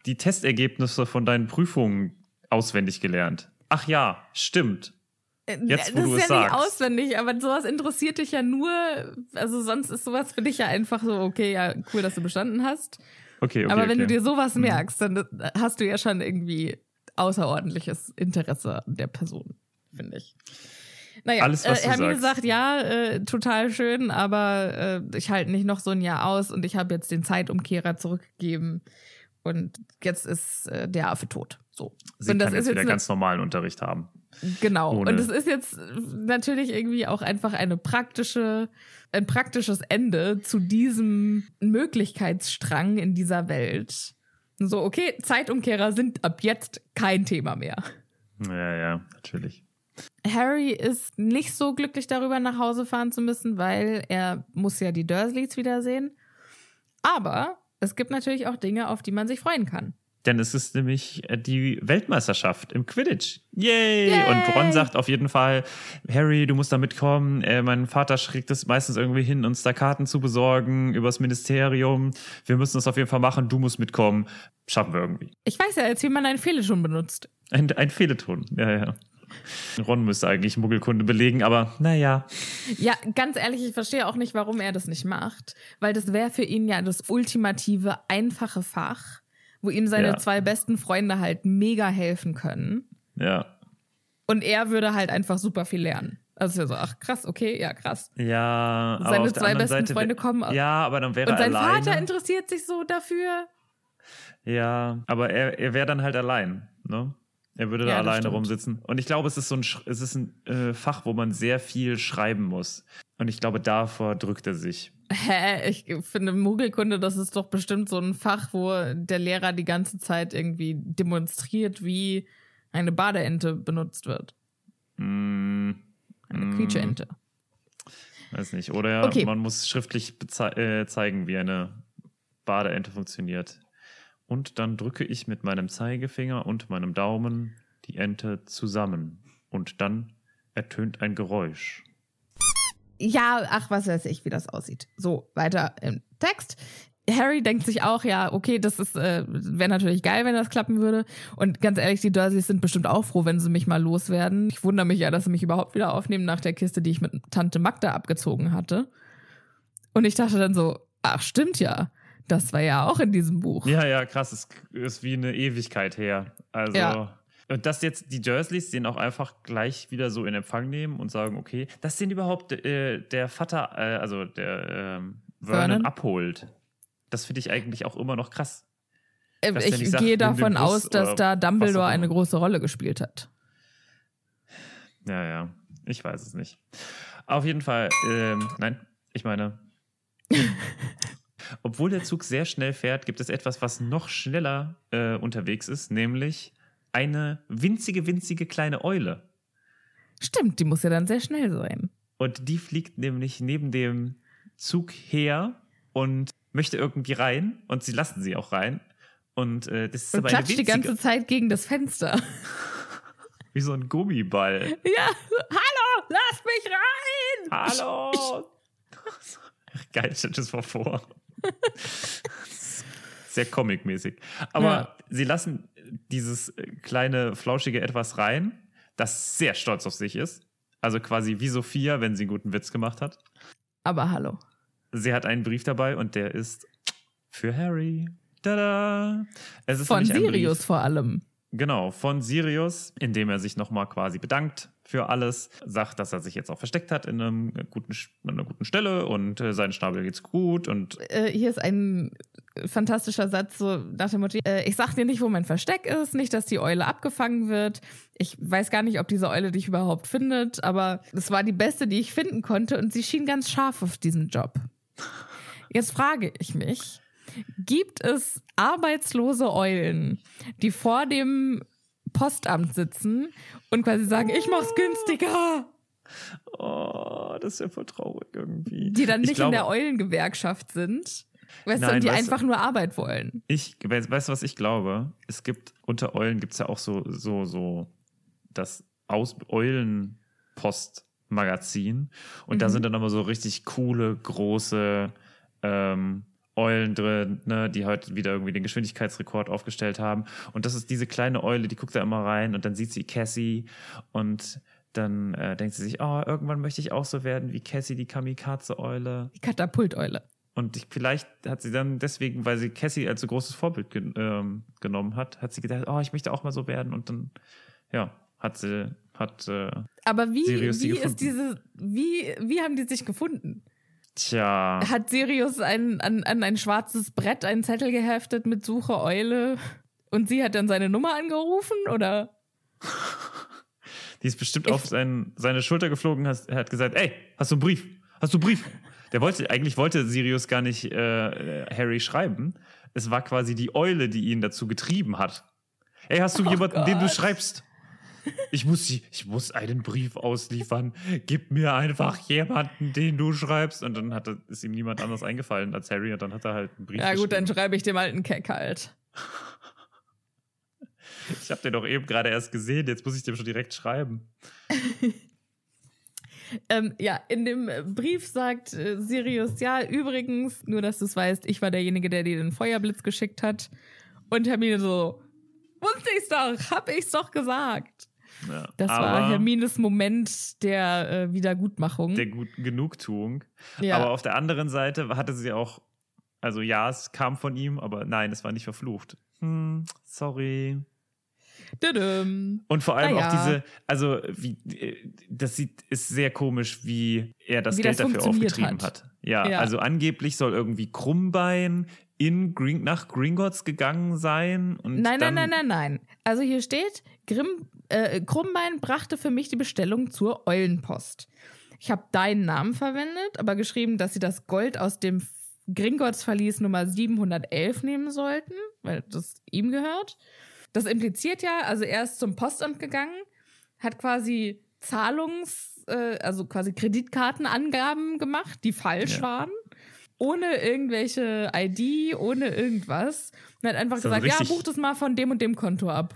[SPEAKER 4] die Testergebnisse von deinen Prüfungen auswendig gelernt. Ach ja, stimmt. Jetzt, wo
[SPEAKER 2] das ist ja nicht
[SPEAKER 4] sagst.
[SPEAKER 2] auswendig, aber sowas interessiert dich ja nur, also sonst ist sowas für dich ja einfach so, okay, ja, cool, dass du bestanden hast.
[SPEAKER 4] Okay, okay.
[SPEAKER 2] aber wenn
[SPEAKER 4] okay.
[SPEAKER 2] du dir sowas
[SPEAKER 4] Mhm.
[SPEAKER 2] merkst, dann hast du ja schon irgendwie außerordentliches Interesse an der Person, finde ich. Naja,
[SPEAKER 4] Alles, was
[SPEAKER 2] äh, Hermine sagt, ja, äh, total schön, aber äh, ich halte nicht noch so ein Jahr aus und ich habe jetzt den Zeitumkehrer zurückgegeben und jetzt ist äh, der Affe tot. So.
[SPEAKER 4] Sie
[SPEAKER 2] und das
[SPEAKER 4] kann
[SPEAKER 2] ist
[SPEAKER 4] jetzt wieder ganz normalen Unterricht haben.
[SPEAKER 2] Genau.
[SPEAKER 4] Ohne-
[SPEAKER 2] Und es ist jetzt natürlich irgendwie auch einfach eine praktische, ein praktisches Ende zu diesem Möglichkeitsstrang in dieser Welt, So, okay, Zeitumkehrer sind ab jetzt kein Thema mehr.
[SPEAKER 4] Ja, ja, natürlich.
[SPEAKER 2] Harry ist nicht so glücklich darüber, nach Hause fahren zu müssen, weil er muss ja die Dursleys wiedersehen. Aber es gibt natürlich auch Dinge, auf die man sich freuen kann.
[SPEAKER 4] Denn es ist nämlich äh, die Weltmeisterschaft im Quidditch. Yay!
[SPEAKER 2] Yay!
[SPEAKER 4] Und Ron sagt auf jeden Fall, Harry, du musst da mitkommen. Äh, mein Vater schickt es meistens irgendwie hin, uns da Karten zu besorgen übers Ministerium. Wir müssen das auf jeden Fall machen. Du musst mitkommen. Schaffen wir irgendwie.
[SPEAKER 2] Ich weiß ja jetzt, wie man einen Fehleton benutzt.
[SPEAKER 4] Ein, ein Fehleton. Ja, ja. Ron müsste eigentlich Muggelkunde belegen, aber naja.
[SPEAKER 2] Ja, ganz ehrlich, ich verstehe auch nicht, warum er das nicht macht, weil das wäre für ihn ja das ultimative, einfache Fach, wo ihm seine
[SPEAKER 4] Ja.
[SPEAKER 2] zwei besten Freunde halt mega helfen können.
[SPEAKER 4] Ja.
[SPEAKER 2] Und er würde halt einfach super viel lernen. Also so, ach krass, okay, ja krass.
[SPEAKER 4] Ja, aber
[SPEAKER 2] Seine
[SPEAKER 4] auf der
[SPEAKER 2] zwei besten
[SPEAKER 4] Seite,
[SPEAKER 2] Freunde kommen
[SPEAKER 4] Ja, aber dann wäre
[SPEAKER 2] Und
[SPEAKER 4] er
[SPEAKER 2] sein
[SPEAKER 4] alleine.
[SPEAKER 2] Vater interessiert sich so dafür.
[SPEAKER 4] Ja, aber er, er wäre dann halt allein, ne? Er würde
[SPEAKER 2] Ja,
[SPEAKER 4] da alleine
[SPEAKER 2] stimmt.
[SPEAKER 4] rumsitzen. Und ich glaube, es ist so ein, es ist ein äh, Fach, wo man sehr viel schreiben muss. Und ich glaube, davor drückt er sich.
[SPEAKER 2] Hä? Ich finde Muggelkunde, das ist doch bestimmt so ein Fach, wo der Lehrer die ganze Zeit irgendwie demonstriert, wie eine Badeente benutzt wird.
[SPEAKER 4] Mm,
[SPEAKER 2] Eine
[SPEAKER 4] Mm.
[SPEAKER 2] Quietscheente.
[SPEAKER 4] weiß nicht. Oder
[SPEAKER 2] Okay.
[SPEAKER 4] man muss schriftlich äh, zeigen, wie eine Badeente funktioniert. Und dann drücke ich mit meinem Zeigefinger und meinem Daumen die Ente zusammen. Und dann ertönt ein Geräusch.
[SPEAKER 2] Ja, ach, was weiß ich, wie das aussieht. So, weiter im Text. Harry denkt sich auch, ja, okay, das ist äh, wäre natürlich geil, wenn das klappen würde. Und ganz ehrlich, die Dursleys sind bestimmt auch froh, wenn sie mich mal loswerden. Ich wundere mich ja, dass sie mich überhaupt wieder aufnehmen nach der Kiste, die ich mit Tante Magda abgezogen hatte. Und ich dachte dann so, ach, stimmt ja. Das war ja auch in diesem Buch.
[SPEAKER 4] Ja, ja, krass. Es ist wie eine Ewigkeit her. Also.
[SPEAKER 2] Ja.
[SPEAKER 4] Und dass jetzt die Dursleys den auch einfach gleich wieder so in Empfang nehmen und sagen, okay, dass den überhaupt äh, der Vater, äh, also der ähm, Vernon,
[SPEAKER 2] Vernon?
[SPEAKER 4] abholt. Das finde ich eigentlich auch immer noch krass.
[SPEAKER 2] Äh,
[SPEAKER 4] dass
[SPEAKER 2] ich gehe davon
[SPEAKER 4] Bus
[SPEAKER 2] aus, dass da Dumbledore eine große Rolle gespielt hat.
[SPEAKER 4] Ja, ja. Ich weiß es nicht. Auf jeden Fall, ähm, nein, ich meine. [laughs] Obwohl der Zug sehr schnell fährt, gibt es etwas, was noch schneller äh, unterwegs ist, nämlich eine winzige, winzige kleine Eule.
[SPEAKER 2] Stimmt, die muss ja dann sehr schnell sein.
[SPEAKER 4] Und die fliegt nämlich neben dem Zug her und möchte irgendwie rein. Und sie lassen sie auch rein. Und äh, das ist
[SPEAKER 2] Und
[SPEAKER 4] aber eine
[SPEAKER 2] klatscht die
[SPEAKER 4] winzige,
[SPEAKER 2] ganze Zeit gegen das Fenster. [laughs]
[SPEAKER 4] wie so ein Gummiball.
[SPEAKER 2] Ja, hallo, lass mich rein!
[SPEAKER 4] Hallo! [laughs] Geil, stell dir das mal vor. [laughs] Sehr comic-mäßig. Aber
[SPEAKER 2] Ja.
[SPEAKER 4] sie lassen dieses äh, kleine, flauschige Etwas rein, das sehr stolz auf sich ist. Also quasi wie Sophia, wenn sie einen guten Witz gemacht hat.
[SPEAKER 2] Aber hallo.
[SPEAKER 4] Sie hat einen Brief dabei und der ist für Harry. Tada! Es ist
[SPEAKER 2] Von Sirius vor allem.
[SPEAKER 4] Genau, von Sirius, indem er sich nochmal quasi bedankt für alles, sagt, dass er sich jetzt auch versteckt hat in, einem guten, an einer guten Stelle und äh, seinen Schnabel geht's gut und
[SPEAKER 2] Äh, hier ist ein fantastischer Satz, so nach dem Motto, äh, ich sag dir nicht, wo mein Versteck ist, nicht, dass die Eule abgefangen wird. Ich weiß gar nicht, ob diese Eule dich überhaupt findet, aber es war die beste, die ich finden konnte und sie schien ganz scharf auf diesen Job. Jetzt frage ich mich, gibt es arbeitslose Eulen, die vor dem Postamt sitzen und quasi sagen, ich mach's günstiger,
[SPEAKER 4] oh, das ist ja voll traurig irgendwie.
[SPEAKER 2] die dann
[SPEAKER 4] Ich
[SPEAKER 2] nicht
[SPEAKER 4] glaube,
[SPEAKER 2] in der Eulengewerkschaft sind? Weißt du,
[SPEAKER 4] Nein,
[SPEAKER 2] und die
[SPEAKER 4] weißt du-
[SPEAKER 2] einfach nur Arbeit wollen.
[SPEAKER 4] Ich, weißt, du, was ich glaube? Es gibt, unter Eulen gibt es ja auch so, so, so das Aus Eulenpost-Magazin. Und da
[SPEAKER 2] Mhm.
[SPEAKER 4] sind dann immer so richtig coole, große ähm, Eulen drin, ne, die heute wieder irgendwie den Geschwindigkeitsrekord aufgestellt haben. Und das ist diese kleine Eule, die guckt da immer rein und dann sieht sie Cassie und dann äh, denkt sie sich, oh, irgendwann möchte ich auch so werden wie Cassie, die Kamikaze-Eule.
[SPEAKER 2] Die Katapulteule.
[SPEAKER 4] Und ich, vielleicht hat sie dann deswegen, weil sie Cassie als so großes Vorbild gen ähm, genommen hat, hat sie gedacht, oh, ich möchte auch mal so werden. Und dann, ja, hat sie, hat, äh,
[SPEAKER 2] Aber wie,
[SPEAKER 4] Sirius
[SPEAKER 2] wie ist diese, wie, wie haben die sich gefunden?
[SPEAKER 4] Tja,
[SPEAKER 2] Hat Sirius ein, an, an ein schwarzes Brett einen Zettel geheftet mit Suche Eule und sie hat dann seine Nummer angerufen oder?
[SPEAKER 4] die ist bestimmt
[SPEAKER 2] Ich-
[SPEAKER 4] auf sein, seine Schulter geflogen, hat, hat gesagt, ey, hast du einen Brief? Hast du einen Brief? Der wollte, eigentlich wollte Sirius gar nicht äh, Harry schreiben, es war quasi die Eule, die ihn dazu getrieben hat. Ey, hast du
[SPEAKER 2] Oh
[SPEAKER 4] jemanden, den du
[SPEAKER 2] Gott.
[SPEAKER 4] schreibst? Ich muss, sie- ich muss einen Brief ausliefern. Gib mir einfach jemanden, den du schreibst. Und dann hat ist ihm niemand anders eingefallen als Harry. Und dann hat er halt einen Brief
[SPEAKER 2] Ja gut, dann schreibe ich dem alten Keck halt. [laughs]
[SPEAKER 4] Ich habe den doch eben gerade erst gesehen. Jetzt muss ich dem schon direkt schreiben. [laughs]
[SPEAKER 2] Ähm, ja, in dem Brief sagt äh, Sirius, ja, übrigens, nur dass du es weißt, ich war derjenige, der dir den Feuerblitz geschickt hat. Und Hermine so, wusste ich's doch, hab ich's doch gesagt.
[SPEAKER 4] Ja.
[SPEAKER 2] Das war Hermines Moment der äh, Wiedergutmachung.
[SPEAKER 4] Der gut, Genugtuung.
[SPEAKER 2] ja.
[SPEAKER 4] Aber auf der anderen Seite hatte sie auch, also ja, es kam von ihm, aber nein, es war nicht verflucht. Hm, sorry.
[SPEAKER 2] Tüdüm.
[SPEAKER 4] Und vor allem
[SPEAKER 2] Naja.
[SPEAKER 4] auch diese, also wie, äh, das sieht, ist sehr komisch, wie er das
[SPEAKER 2] Wie
[SPEAKER 4] Geld
[SPEAKER 2] das
[SPEAKER 4] dafür aufgetrieben
[SPEAKER 2] hat.
[SPEAKER 4] hat. Ja,
[SPEAKER 2] Ja.
[SPEAKER 4] also angeblich soll irgendwie Krummbein in Green, nach Gringotts gegangen sein. Und
[SPEAKER 2] Nein,
[SPEAKER 4] dann,
[SPEAKER 2] nein, nein, nein, nein. Also hier steht, Grimm, äh, Krummbein brachte für mich die Bestellung zur Eulenpost. Ich habe deinen Namen verwendet, aber geschrieben, dass sie das Gold aus dem Gringotts Verlies Nummer 711 nehmen sollten, weil das ihm gehört. Das impliziert ja, also er ist zum Postamt gegangen, hat quasi Zahlungs, äh, also quasi Kreditkartenangaben gemacht, die falsch
[SPEAKER 4] Ja.
[SPEAKER 2] waren. Ohne irgendwelche ID, ohne irgendwas. Und hat einfach
[SPEAKER 4] also
[SPEAKER 2] gesagt, ja, buch das mal von dem und dem Konto ab.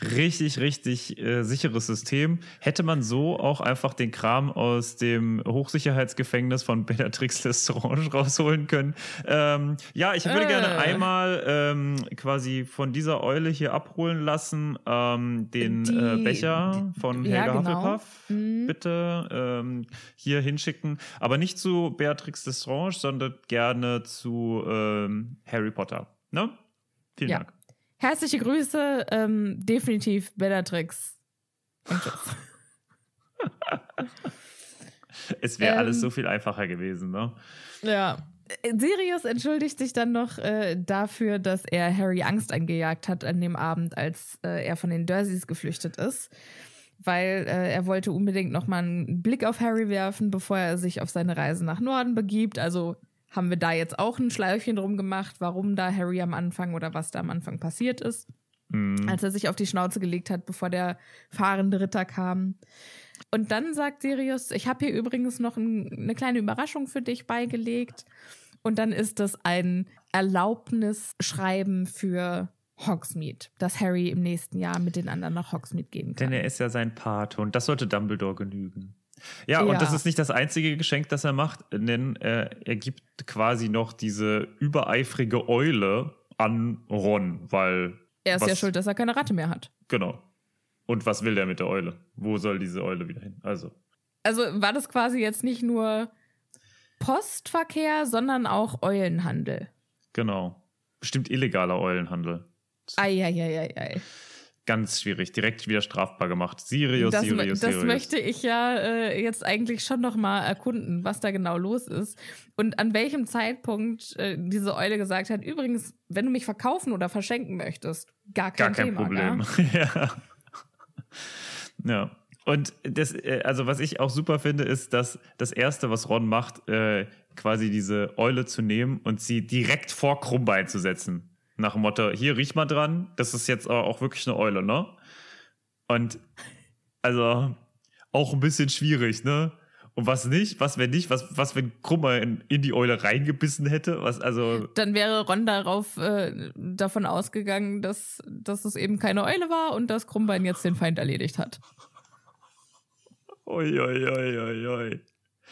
[SPEAKER 4] Richtig, richtig äh, sicheres System. Hätte man so auch einfach den Kram aus dem Hochsicherheitsgefängnis von [laughs] Bellatrix Lestrange rausholen können. Ähm, ja, ich würde
[SPEAKER 2] Äh.
[SPEAKER 4] gerne einmal ähm, quasi von dieser Eule hier abholen lassen, ähm, den
[SPEAKER 2] Die-
[SPEAKER 4] äh, Becher von
[SPEAKER 2] ja,
[SPEAKER 4] Helga
[SPEAKER 2] genau.
[SPEAKER 4] Hufflepuff.
[SPEAKER 2] Mhm.
[SPEAKER 4] Bitte ähm, hier hinschicken. Aber nicht zu Beatrix Lestrange, sondern gerne zu ähm, Harry Potter. Ne? Vielen
[SPEAKER 2] Ja.
[SPEAKER 4] Dank.
[SPEAKER 2] Herzliche Grüße, ähm, definitiv Bellatrix. Und tschüss. [laughs]
[SPEAKER 4] Es wäre
[SPEAKER 2] Ähm,
[SPEAKER 4] alles so viel einfacher gewesen, ne?
[SPEAKER 2] Ja. Sirius entschuldigt sich dann noch äh, dafür, dass er Harry Angst eingejagt hat an dem Abend, als äh, er von den Dursleys geflüchtet ist. Weil äh, er wollte unbedingt noch mal einen Blick auf Harry werfen, bevor er sich auf seine Reise nach Norden begibt. Also haben wir da jetzt auch ein Schleifchen drum gemacht, warum da Harry am Anfang oder was da am Anfang passiert ist.
[SPEAKER 4] Mhm.
[SPEAKER 2] als er sich auf die Schnauze gelegt hat, bevor der fahrende Ritter kam. Und dann sagt Sirius, ich habe hier übrigens noch ein, eine kleine Überraschung für dich beigelegt. Und dann ist das ein Erlaubnisschreiben für Hogsmeade, dass Harry im nächsten Jahr mit den anderen nach Hogsmeade gehen kann.
[SPEAKER 4] Denn er ist ja sein Pate und das sollte Dumbledore genügen. Ja,
[SPEAKER 2] Ja.
[SPEAKER 4] und das ist nicht das einzige Geschenk, das er macht, denn äh, er gibt quasi noch diese übereifrige Eule an Ron, weil.
[SPEAKER 2] er ist
[SPEAKER 4] was,
[SPEAKER 2] ja schuld, dass er keine Ratte mehr hat.
[SPEAKER 4] Genau. Und was will der mit der Eule? Wo soll diese Eule wieder hin? Also.
[SPEAKER 2] Also war das quasi jetzt nicht nur Postverkehr, sondern auch Eulenhandel.
[SPEAKER 4] Genau. Bestimmt illegaler Eulenhandel.
[SPEAKER 2] Eieieiei.
[SPEAKER 4] Ganz schwierig. Direkt wieder strafbar gemacht. Sirius,
[SPEAKER 2] das,
[SPEAKER 4] Sirius,
[SPEAKER 2] das
[SPEAKER 4] Sirius.
[SPEAKER 2] möchte ich ja äh, jetzt eigentlich schon noch mal erkunden, was da genau los ist und an welchem Zeitpunkt äh, diese Eule gesagt hat, übrigens, wenn du mich verkaufen oder verschenken möchtest, gar kein,
[SPEAKER 4] Gar kein
[SPEAKER 2] Thema.
[SPEAKER 4] Problem. Ja. [laughs] ja. Und das, äh, also was ich auch super finde, ist, dass das Erste, was Ron macht, äh, quasi diese Eule zu nehmen und sie direkt vor Krummbein zu setzen. Nach dem Motto, hier riech mal dran, das ist jetzt aber auch wirklich eine Eule, ne? Und also auch ein bisschen schwierig, ne? Und was nicht? Was wenn nicht? Was, was wenn Krummbein in, in die Eule reingebissen hätte? Was, also,
[SPEAKER 2] Dann wäre Ron darauf äh, davon ausgegangen, dass, dass es eben keine Eule war und dass Krummbein jetzt den Feind erledigt hat.
[SPEAKER 4] oi, oi, oi, oi.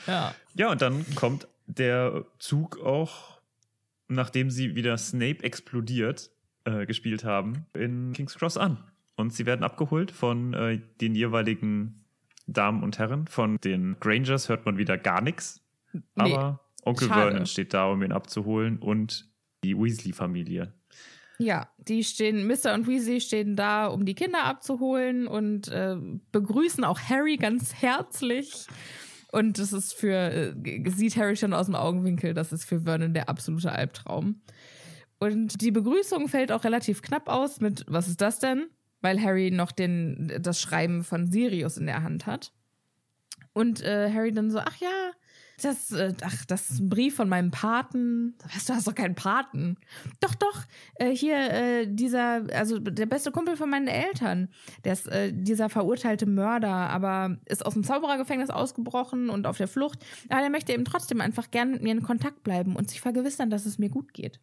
[SPEAKER 2] Ja.
[SPEAKER 4] Ja, und dann kommt der Zug auch, nachdem sie wieder Snape explodiert äh, gespielt haben, in King's Cross an. Und sie werden abgeholt von äh, den jeweiligen Damen und Herren. Von den Grangers hört man wieder gar nichts.
[SPEAKER 2] Nee,
[SPEAKER 4] Aber Onkel
[SPEAKER 2] schade.
[SPEAKER 4] Vernon steht da, um ihn abzuholen und die Weasley-Familie.
[SPEAKER 2] Ja, die stehen, Mr. und Weasley stehen da, um die Kinder abzuholen und äh, begrüßen auch Harry ganz herzlich. Und das ist für, äh, sieht Harry schon aus dem Augenwinkel, das ist für Vernon der absolute Albtraum. Und die Begrüßung fällt auch relativ knapp aus mit, was ist das denn? Weil Harry noch den, das Schreiben von Sirius in der Hand hat. Und äh, Harry dann so, ach ja, Das, äh, ach, das ist ein Brief von meinem Paten. Weißt du, hast doch keinen Paten. Doch, doch. Äh, hier, äh, dieser, also der beste Kumpel von meinen Eltern. Der ist äh, dieser verurteilte Mörder, aber ist aus dem Zauberergefängnis ausgebrochen und auf der Flucht. Aber der möchte eben trotzdem einfach gern mit mir in Kontakt bleiben und sich vergewissern, dass es mir gut geht.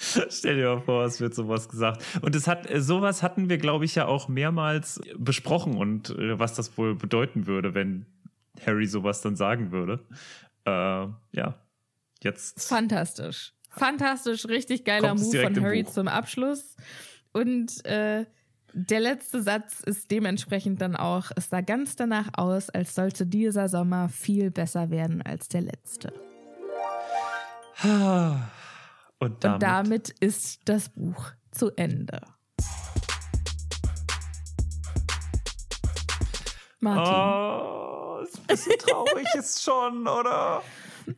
[SPEAKER 4] Stell dir mal vor, es wird sowas gesagt. Und es hat, sowas hatten wir, glaube ich, ja auch mehrmals besprochen und äh, was das wohl bedeuten würde, wenn Harry sowas dann sagen würde. Äh, ja, jetzt.
[SPEAKER 2] Fantastisch. Fantastisch, richtig geiler Move von Harry zum Abschluss. Und äh, der letzte Satz ist dementsprechend dann auch, es sah ganz danach aus, als sollte dieser Sommer viel besser werden als der letzte. [sighs]
[SPEAKER 4] Und damit,
[SPEAKER 2] Und damit ist das Buch zu Ende. Martin.
[SPEAKER 4] Oh, ist ein bisschen traurig ist schon, oder?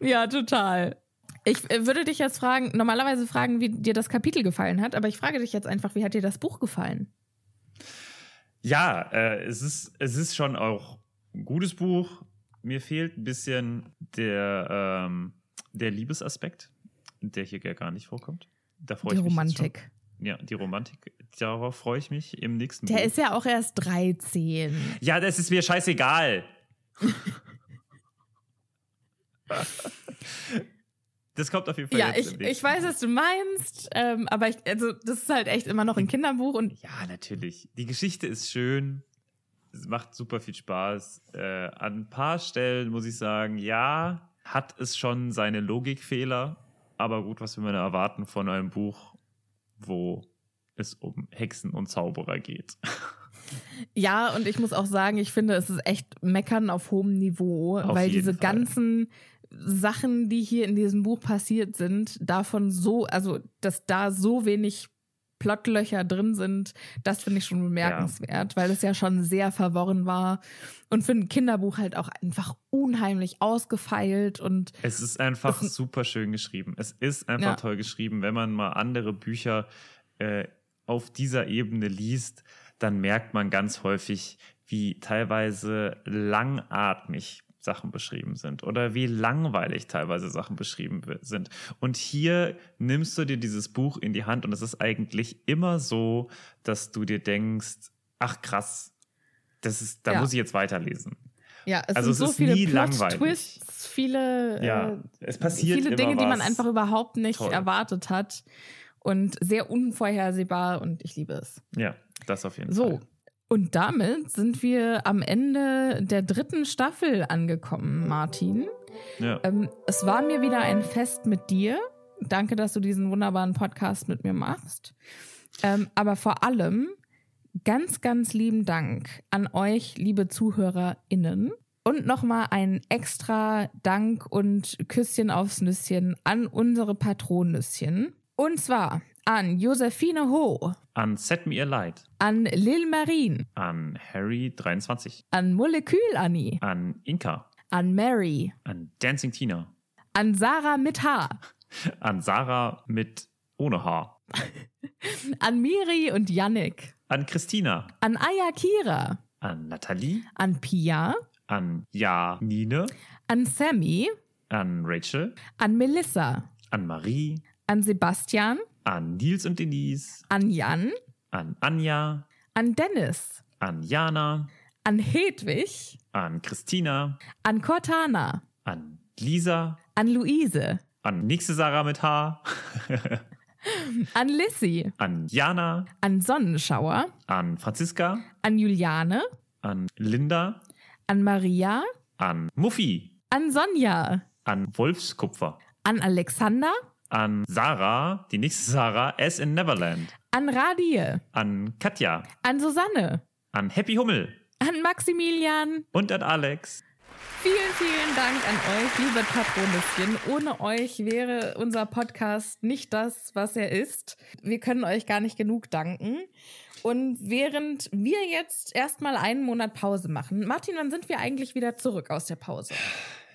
[SPEAKER 2] Ja, total. Ich äh, würde dich jetzt fragen, normalerweise fragen, wie dir das Kapitel gefallen hat, aber ich frage dich jetzt einfach, wie hat dir das Buch gefallen?
[SPEAKER 4] Ja, äh, es, ist, es ist schon auch ein gutes Buch. Mir fehlt ein bisschen der, ähm, der Liebesaspekt, der hier gar nicht vorkommt. Da freue
[SPEAKER 2] Die
[SPEAKER 4] ich mich
[SPEAKER 2] Romantik.
[SPEAKER 4] Ja, die Romantik. Darauf freue ich mich im nächsten
[SPEAKER 2] Der
[SPEAKER 4] Buch.
[SPEAKER 2] ist ja auch erst 13.
[SPEAKER 4] ja, das ist mir scheißegal. Das kommt auf jeden Fall
[SPEAKER 2] Ja, ich, ich weiß, was du meinst, ähm, aber ich, also das ist halt echt immer noch ein Kinderbuch und
[SPEAKER 4] Ja, natürlich. Die Geschichte ist schön. Es macht super viel Spaß. Äh, an ein paar Stellen muss ich sagen, ja, hat es schon seine Logikfehler. Aber gut, was will man erwarten von einem Buch, wo es um Hexen und Zauberer geht? [laughs]
[SPEAKER 2] ja, und ich muss auch sagen, ich finde, es ist echt Meckern auf hohem Niveau,
[SPEAKER 4] Auf
[SPEAKER 2] weil diese
[SPEAKER 4] Fall.
[SPEAKER 2] ganzen Sachen, die hier in diesem Buch passiert sind, davon so, also dass da so wenig Plotlöcher drin sind, das finde ich schon bemerkenswert, weil es ja schon sehr verworren war und für ein Kinderbuch halt auch einfach unheimlich ausgefeilt und
[SPEAKER 4] Es ist einfach
[SPEAKER 2] Das-
[SPEAKER 4] super schön geschrieben. Es ist einfach
[SPEAKER 2] Ja.
[SPEAKER 4] toll geschrieben. Wenn man mal andere Bücher äh, auf dieser Ebene liest, dann merkt man ganz häufig, wie teilweise langatmig Sachen beschrieben sind oder wie langweilig teilweise Sachen beschrieben sind. Und hier nimmst du dir dieses Buch in die Hand und es ist eigentlich immer so, dass du dir denkst, ach krass, das ist, da
[SPEAKER 2] Ja.
[SPEAKER 4] muss ich jetzt weiterlesen.
[SPEAKER 2] ja, es
[SPEAKER 4] Also
[SPEAKER 2] sind
[SPEAKER 4] es
[SPEAKER 2] so
[SPEAKER 4] ist
[SPEAKER 2] viele
[SPEAKER 4] nie langweilig.
[SPEAKER 2] Plot-Twists, viele
[SPEAKER 4] Ja,
[SPEAKER 2] äh,
[SPEAKER 4] es passiert
[SPEAKER 2] viele Dinge, die man einfach überhaupt nicht
[SPEAKER 4] Toll.
[SPEAKER 2] erwartet hat und sehr unvorhersehbar und ich liebe es.
[SPEAKER 4] Ja, das auf jeden
[SPEAKER 2] So.
[SPEAKER 4] Fall.
[SPEAKER 2] Und damit sind wir am Ende der dritten Staffel angekommen, Martin.
[SPEAKER 4] Ja.
[SPEAKER 2] Ähm, es war mir wieder ein Fest mit dir. Danke, dass du diesen wunderbaren Podcast mit mir machst. Ähm, aber vor allem ganz, ganz lieben Dank an euch, liebe ZuhörerInnen. Und nochmal ein extra Dank und Küsschen aufs Nüsschen an unsere Patronnüsschen. Und zwar an Josephine Ho,
[SPEAKER 4] An Set Me a Light,
[SPEAKER 2] an Lil Marine,
[SPEAKER 4] an Harry23,
[SPEAKER 2] an Molekül Annie,
[SPEAKER 4] an Inka,
[SPEAKER 2] an Mary,
[SPEAKER 4] an Dancing Tina,
[SPEAKER 2] an Sarah mit H, [laughs]
[SPEAKER 4] an Sarah mit ohne Haar, [laughs]
[SPEAKER 2] an Miri und Yannick,
[SPEAKER 4] an Christina,
[SPEAKER 2] an Aya Kira,
[SPEAKER 4] an Nathalie,
[SPEAKER 2] an Pia,
[SPEAKER 4] an Janine,
[SPEAKER 2] an Sammy,
[SPEAKER 4] an Rachel,
[SPEAKER 2] an Melissa,
[SPEAKER 4] an Marie,
[SPEAKER 2] an Sebastian,
[SPEAKER 4] an Nils und Denise,
[SPEAKER 2] an Jan,
[SPEAKER 4] an Anja,
[SPEAKER 2] an Dennis,
[SPEAKER 4] an Jana,
[SPEAKER 2] an Hedwig,
[SPEAKER 4] an Christina,
[SPEAKER 2] an Cortana,
[SPEAKER 4] an Lisa,
[SPEAKER 2] an Luise,
[SPEAKER 4] an nächste Sarah mit Haar,
[SPEAKER 2] an Lissy,
[SPEAKER 4] an Jana,
[SPEAKER 2] an Sonnenschauer,
[SPEAKER 4] an Franziska,
[SPEAKER 2] an Juliane,
[SPEAKER 4] an Linda,
[SPEAKER 2] an Maria,
[SPEAKER 4] an Muffi,
[SPEAKER 2] an Sonja,
[SPEAKER 4] an Wolfskupfer,
[SPEAKER 2] an Alexander,
[SPEAKER 4] an Sarah, die nächste Sarah, S in Neverland,
[SPEAKER 2] an Radie,
[SPEAKER 4] an Katja,
[SPEAKER 2] an Susanne,
[SPEAKER 4] an Happy Hummel
[SPEAKER 2] an Maximilian.
[SPEAKER 4] und an Alex.
[SPEAKER 2] Vielen, vielen Dank an euch, liebe Patronüschen. Ohne euch wäre unser Podcast nicht das, was er ist. Wir können euch gar nicht genug danken. Und während wir jetzt erstmal einen Monat Pause machen, Martin, wann sind wir eigentlich wieder zurück aus der Pause?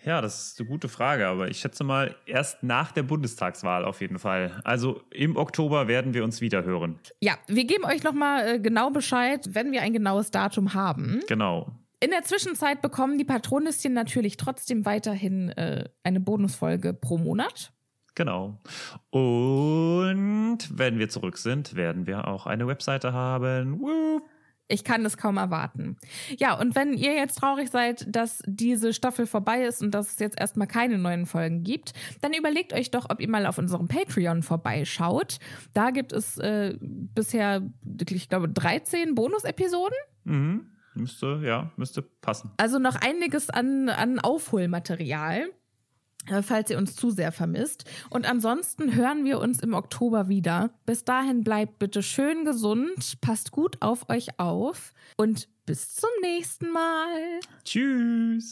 [SPEAKER 4] Ja, das ist eine gute Frage, aber ich schätze mal erst nach der Bundestagswahl auf jeden Fall. Also im Oktober werden wir uns wieder hören.
[SPEAKER 2] Ja, wir geben euch nochmal äh, genau Bescheid, wenn wir ein genaues Datum haben.
[SPEAKER 4] Genau.
[SPEAKER 2] In der Zwischenzeit bekommen die Patronüschen natürlich trotzdem weiterhin äh, eine Bonusfolge pro Monat.
[SPEAKER 4] Genau. Und wenn wir zurück sind, werden wir auch eine Webseite haben. Woo.
[SPEAKER 2] Ich kann es kaum erwarten. Ja, und wenn ihr jetzt traurig seid, dass diese Staffel vorbei ist und dass es jetzt erstmal keine neuen Folgen gibt, dann überlegt euch doch, ob ihr mal auf unserem Patreon vorbeischaut. Da gibt es äh, bisher, ich glaube, 13 Bonus-Episoden.
[SPEAKER 4] Mhm. Müsste, ja, müsste passen.
[SPEAKER 2] Also noch einiges an, an Aufholmaterial. Äh, falls ihr uns zu sehr vermisst. Und ansonsten hören wir uns im Oktober wieder. Bis dahin bleibt bitte schön gesund, passt gut auf euch auf und bis zum nächsten Mal.
[SPEAKER 4] Tschüss.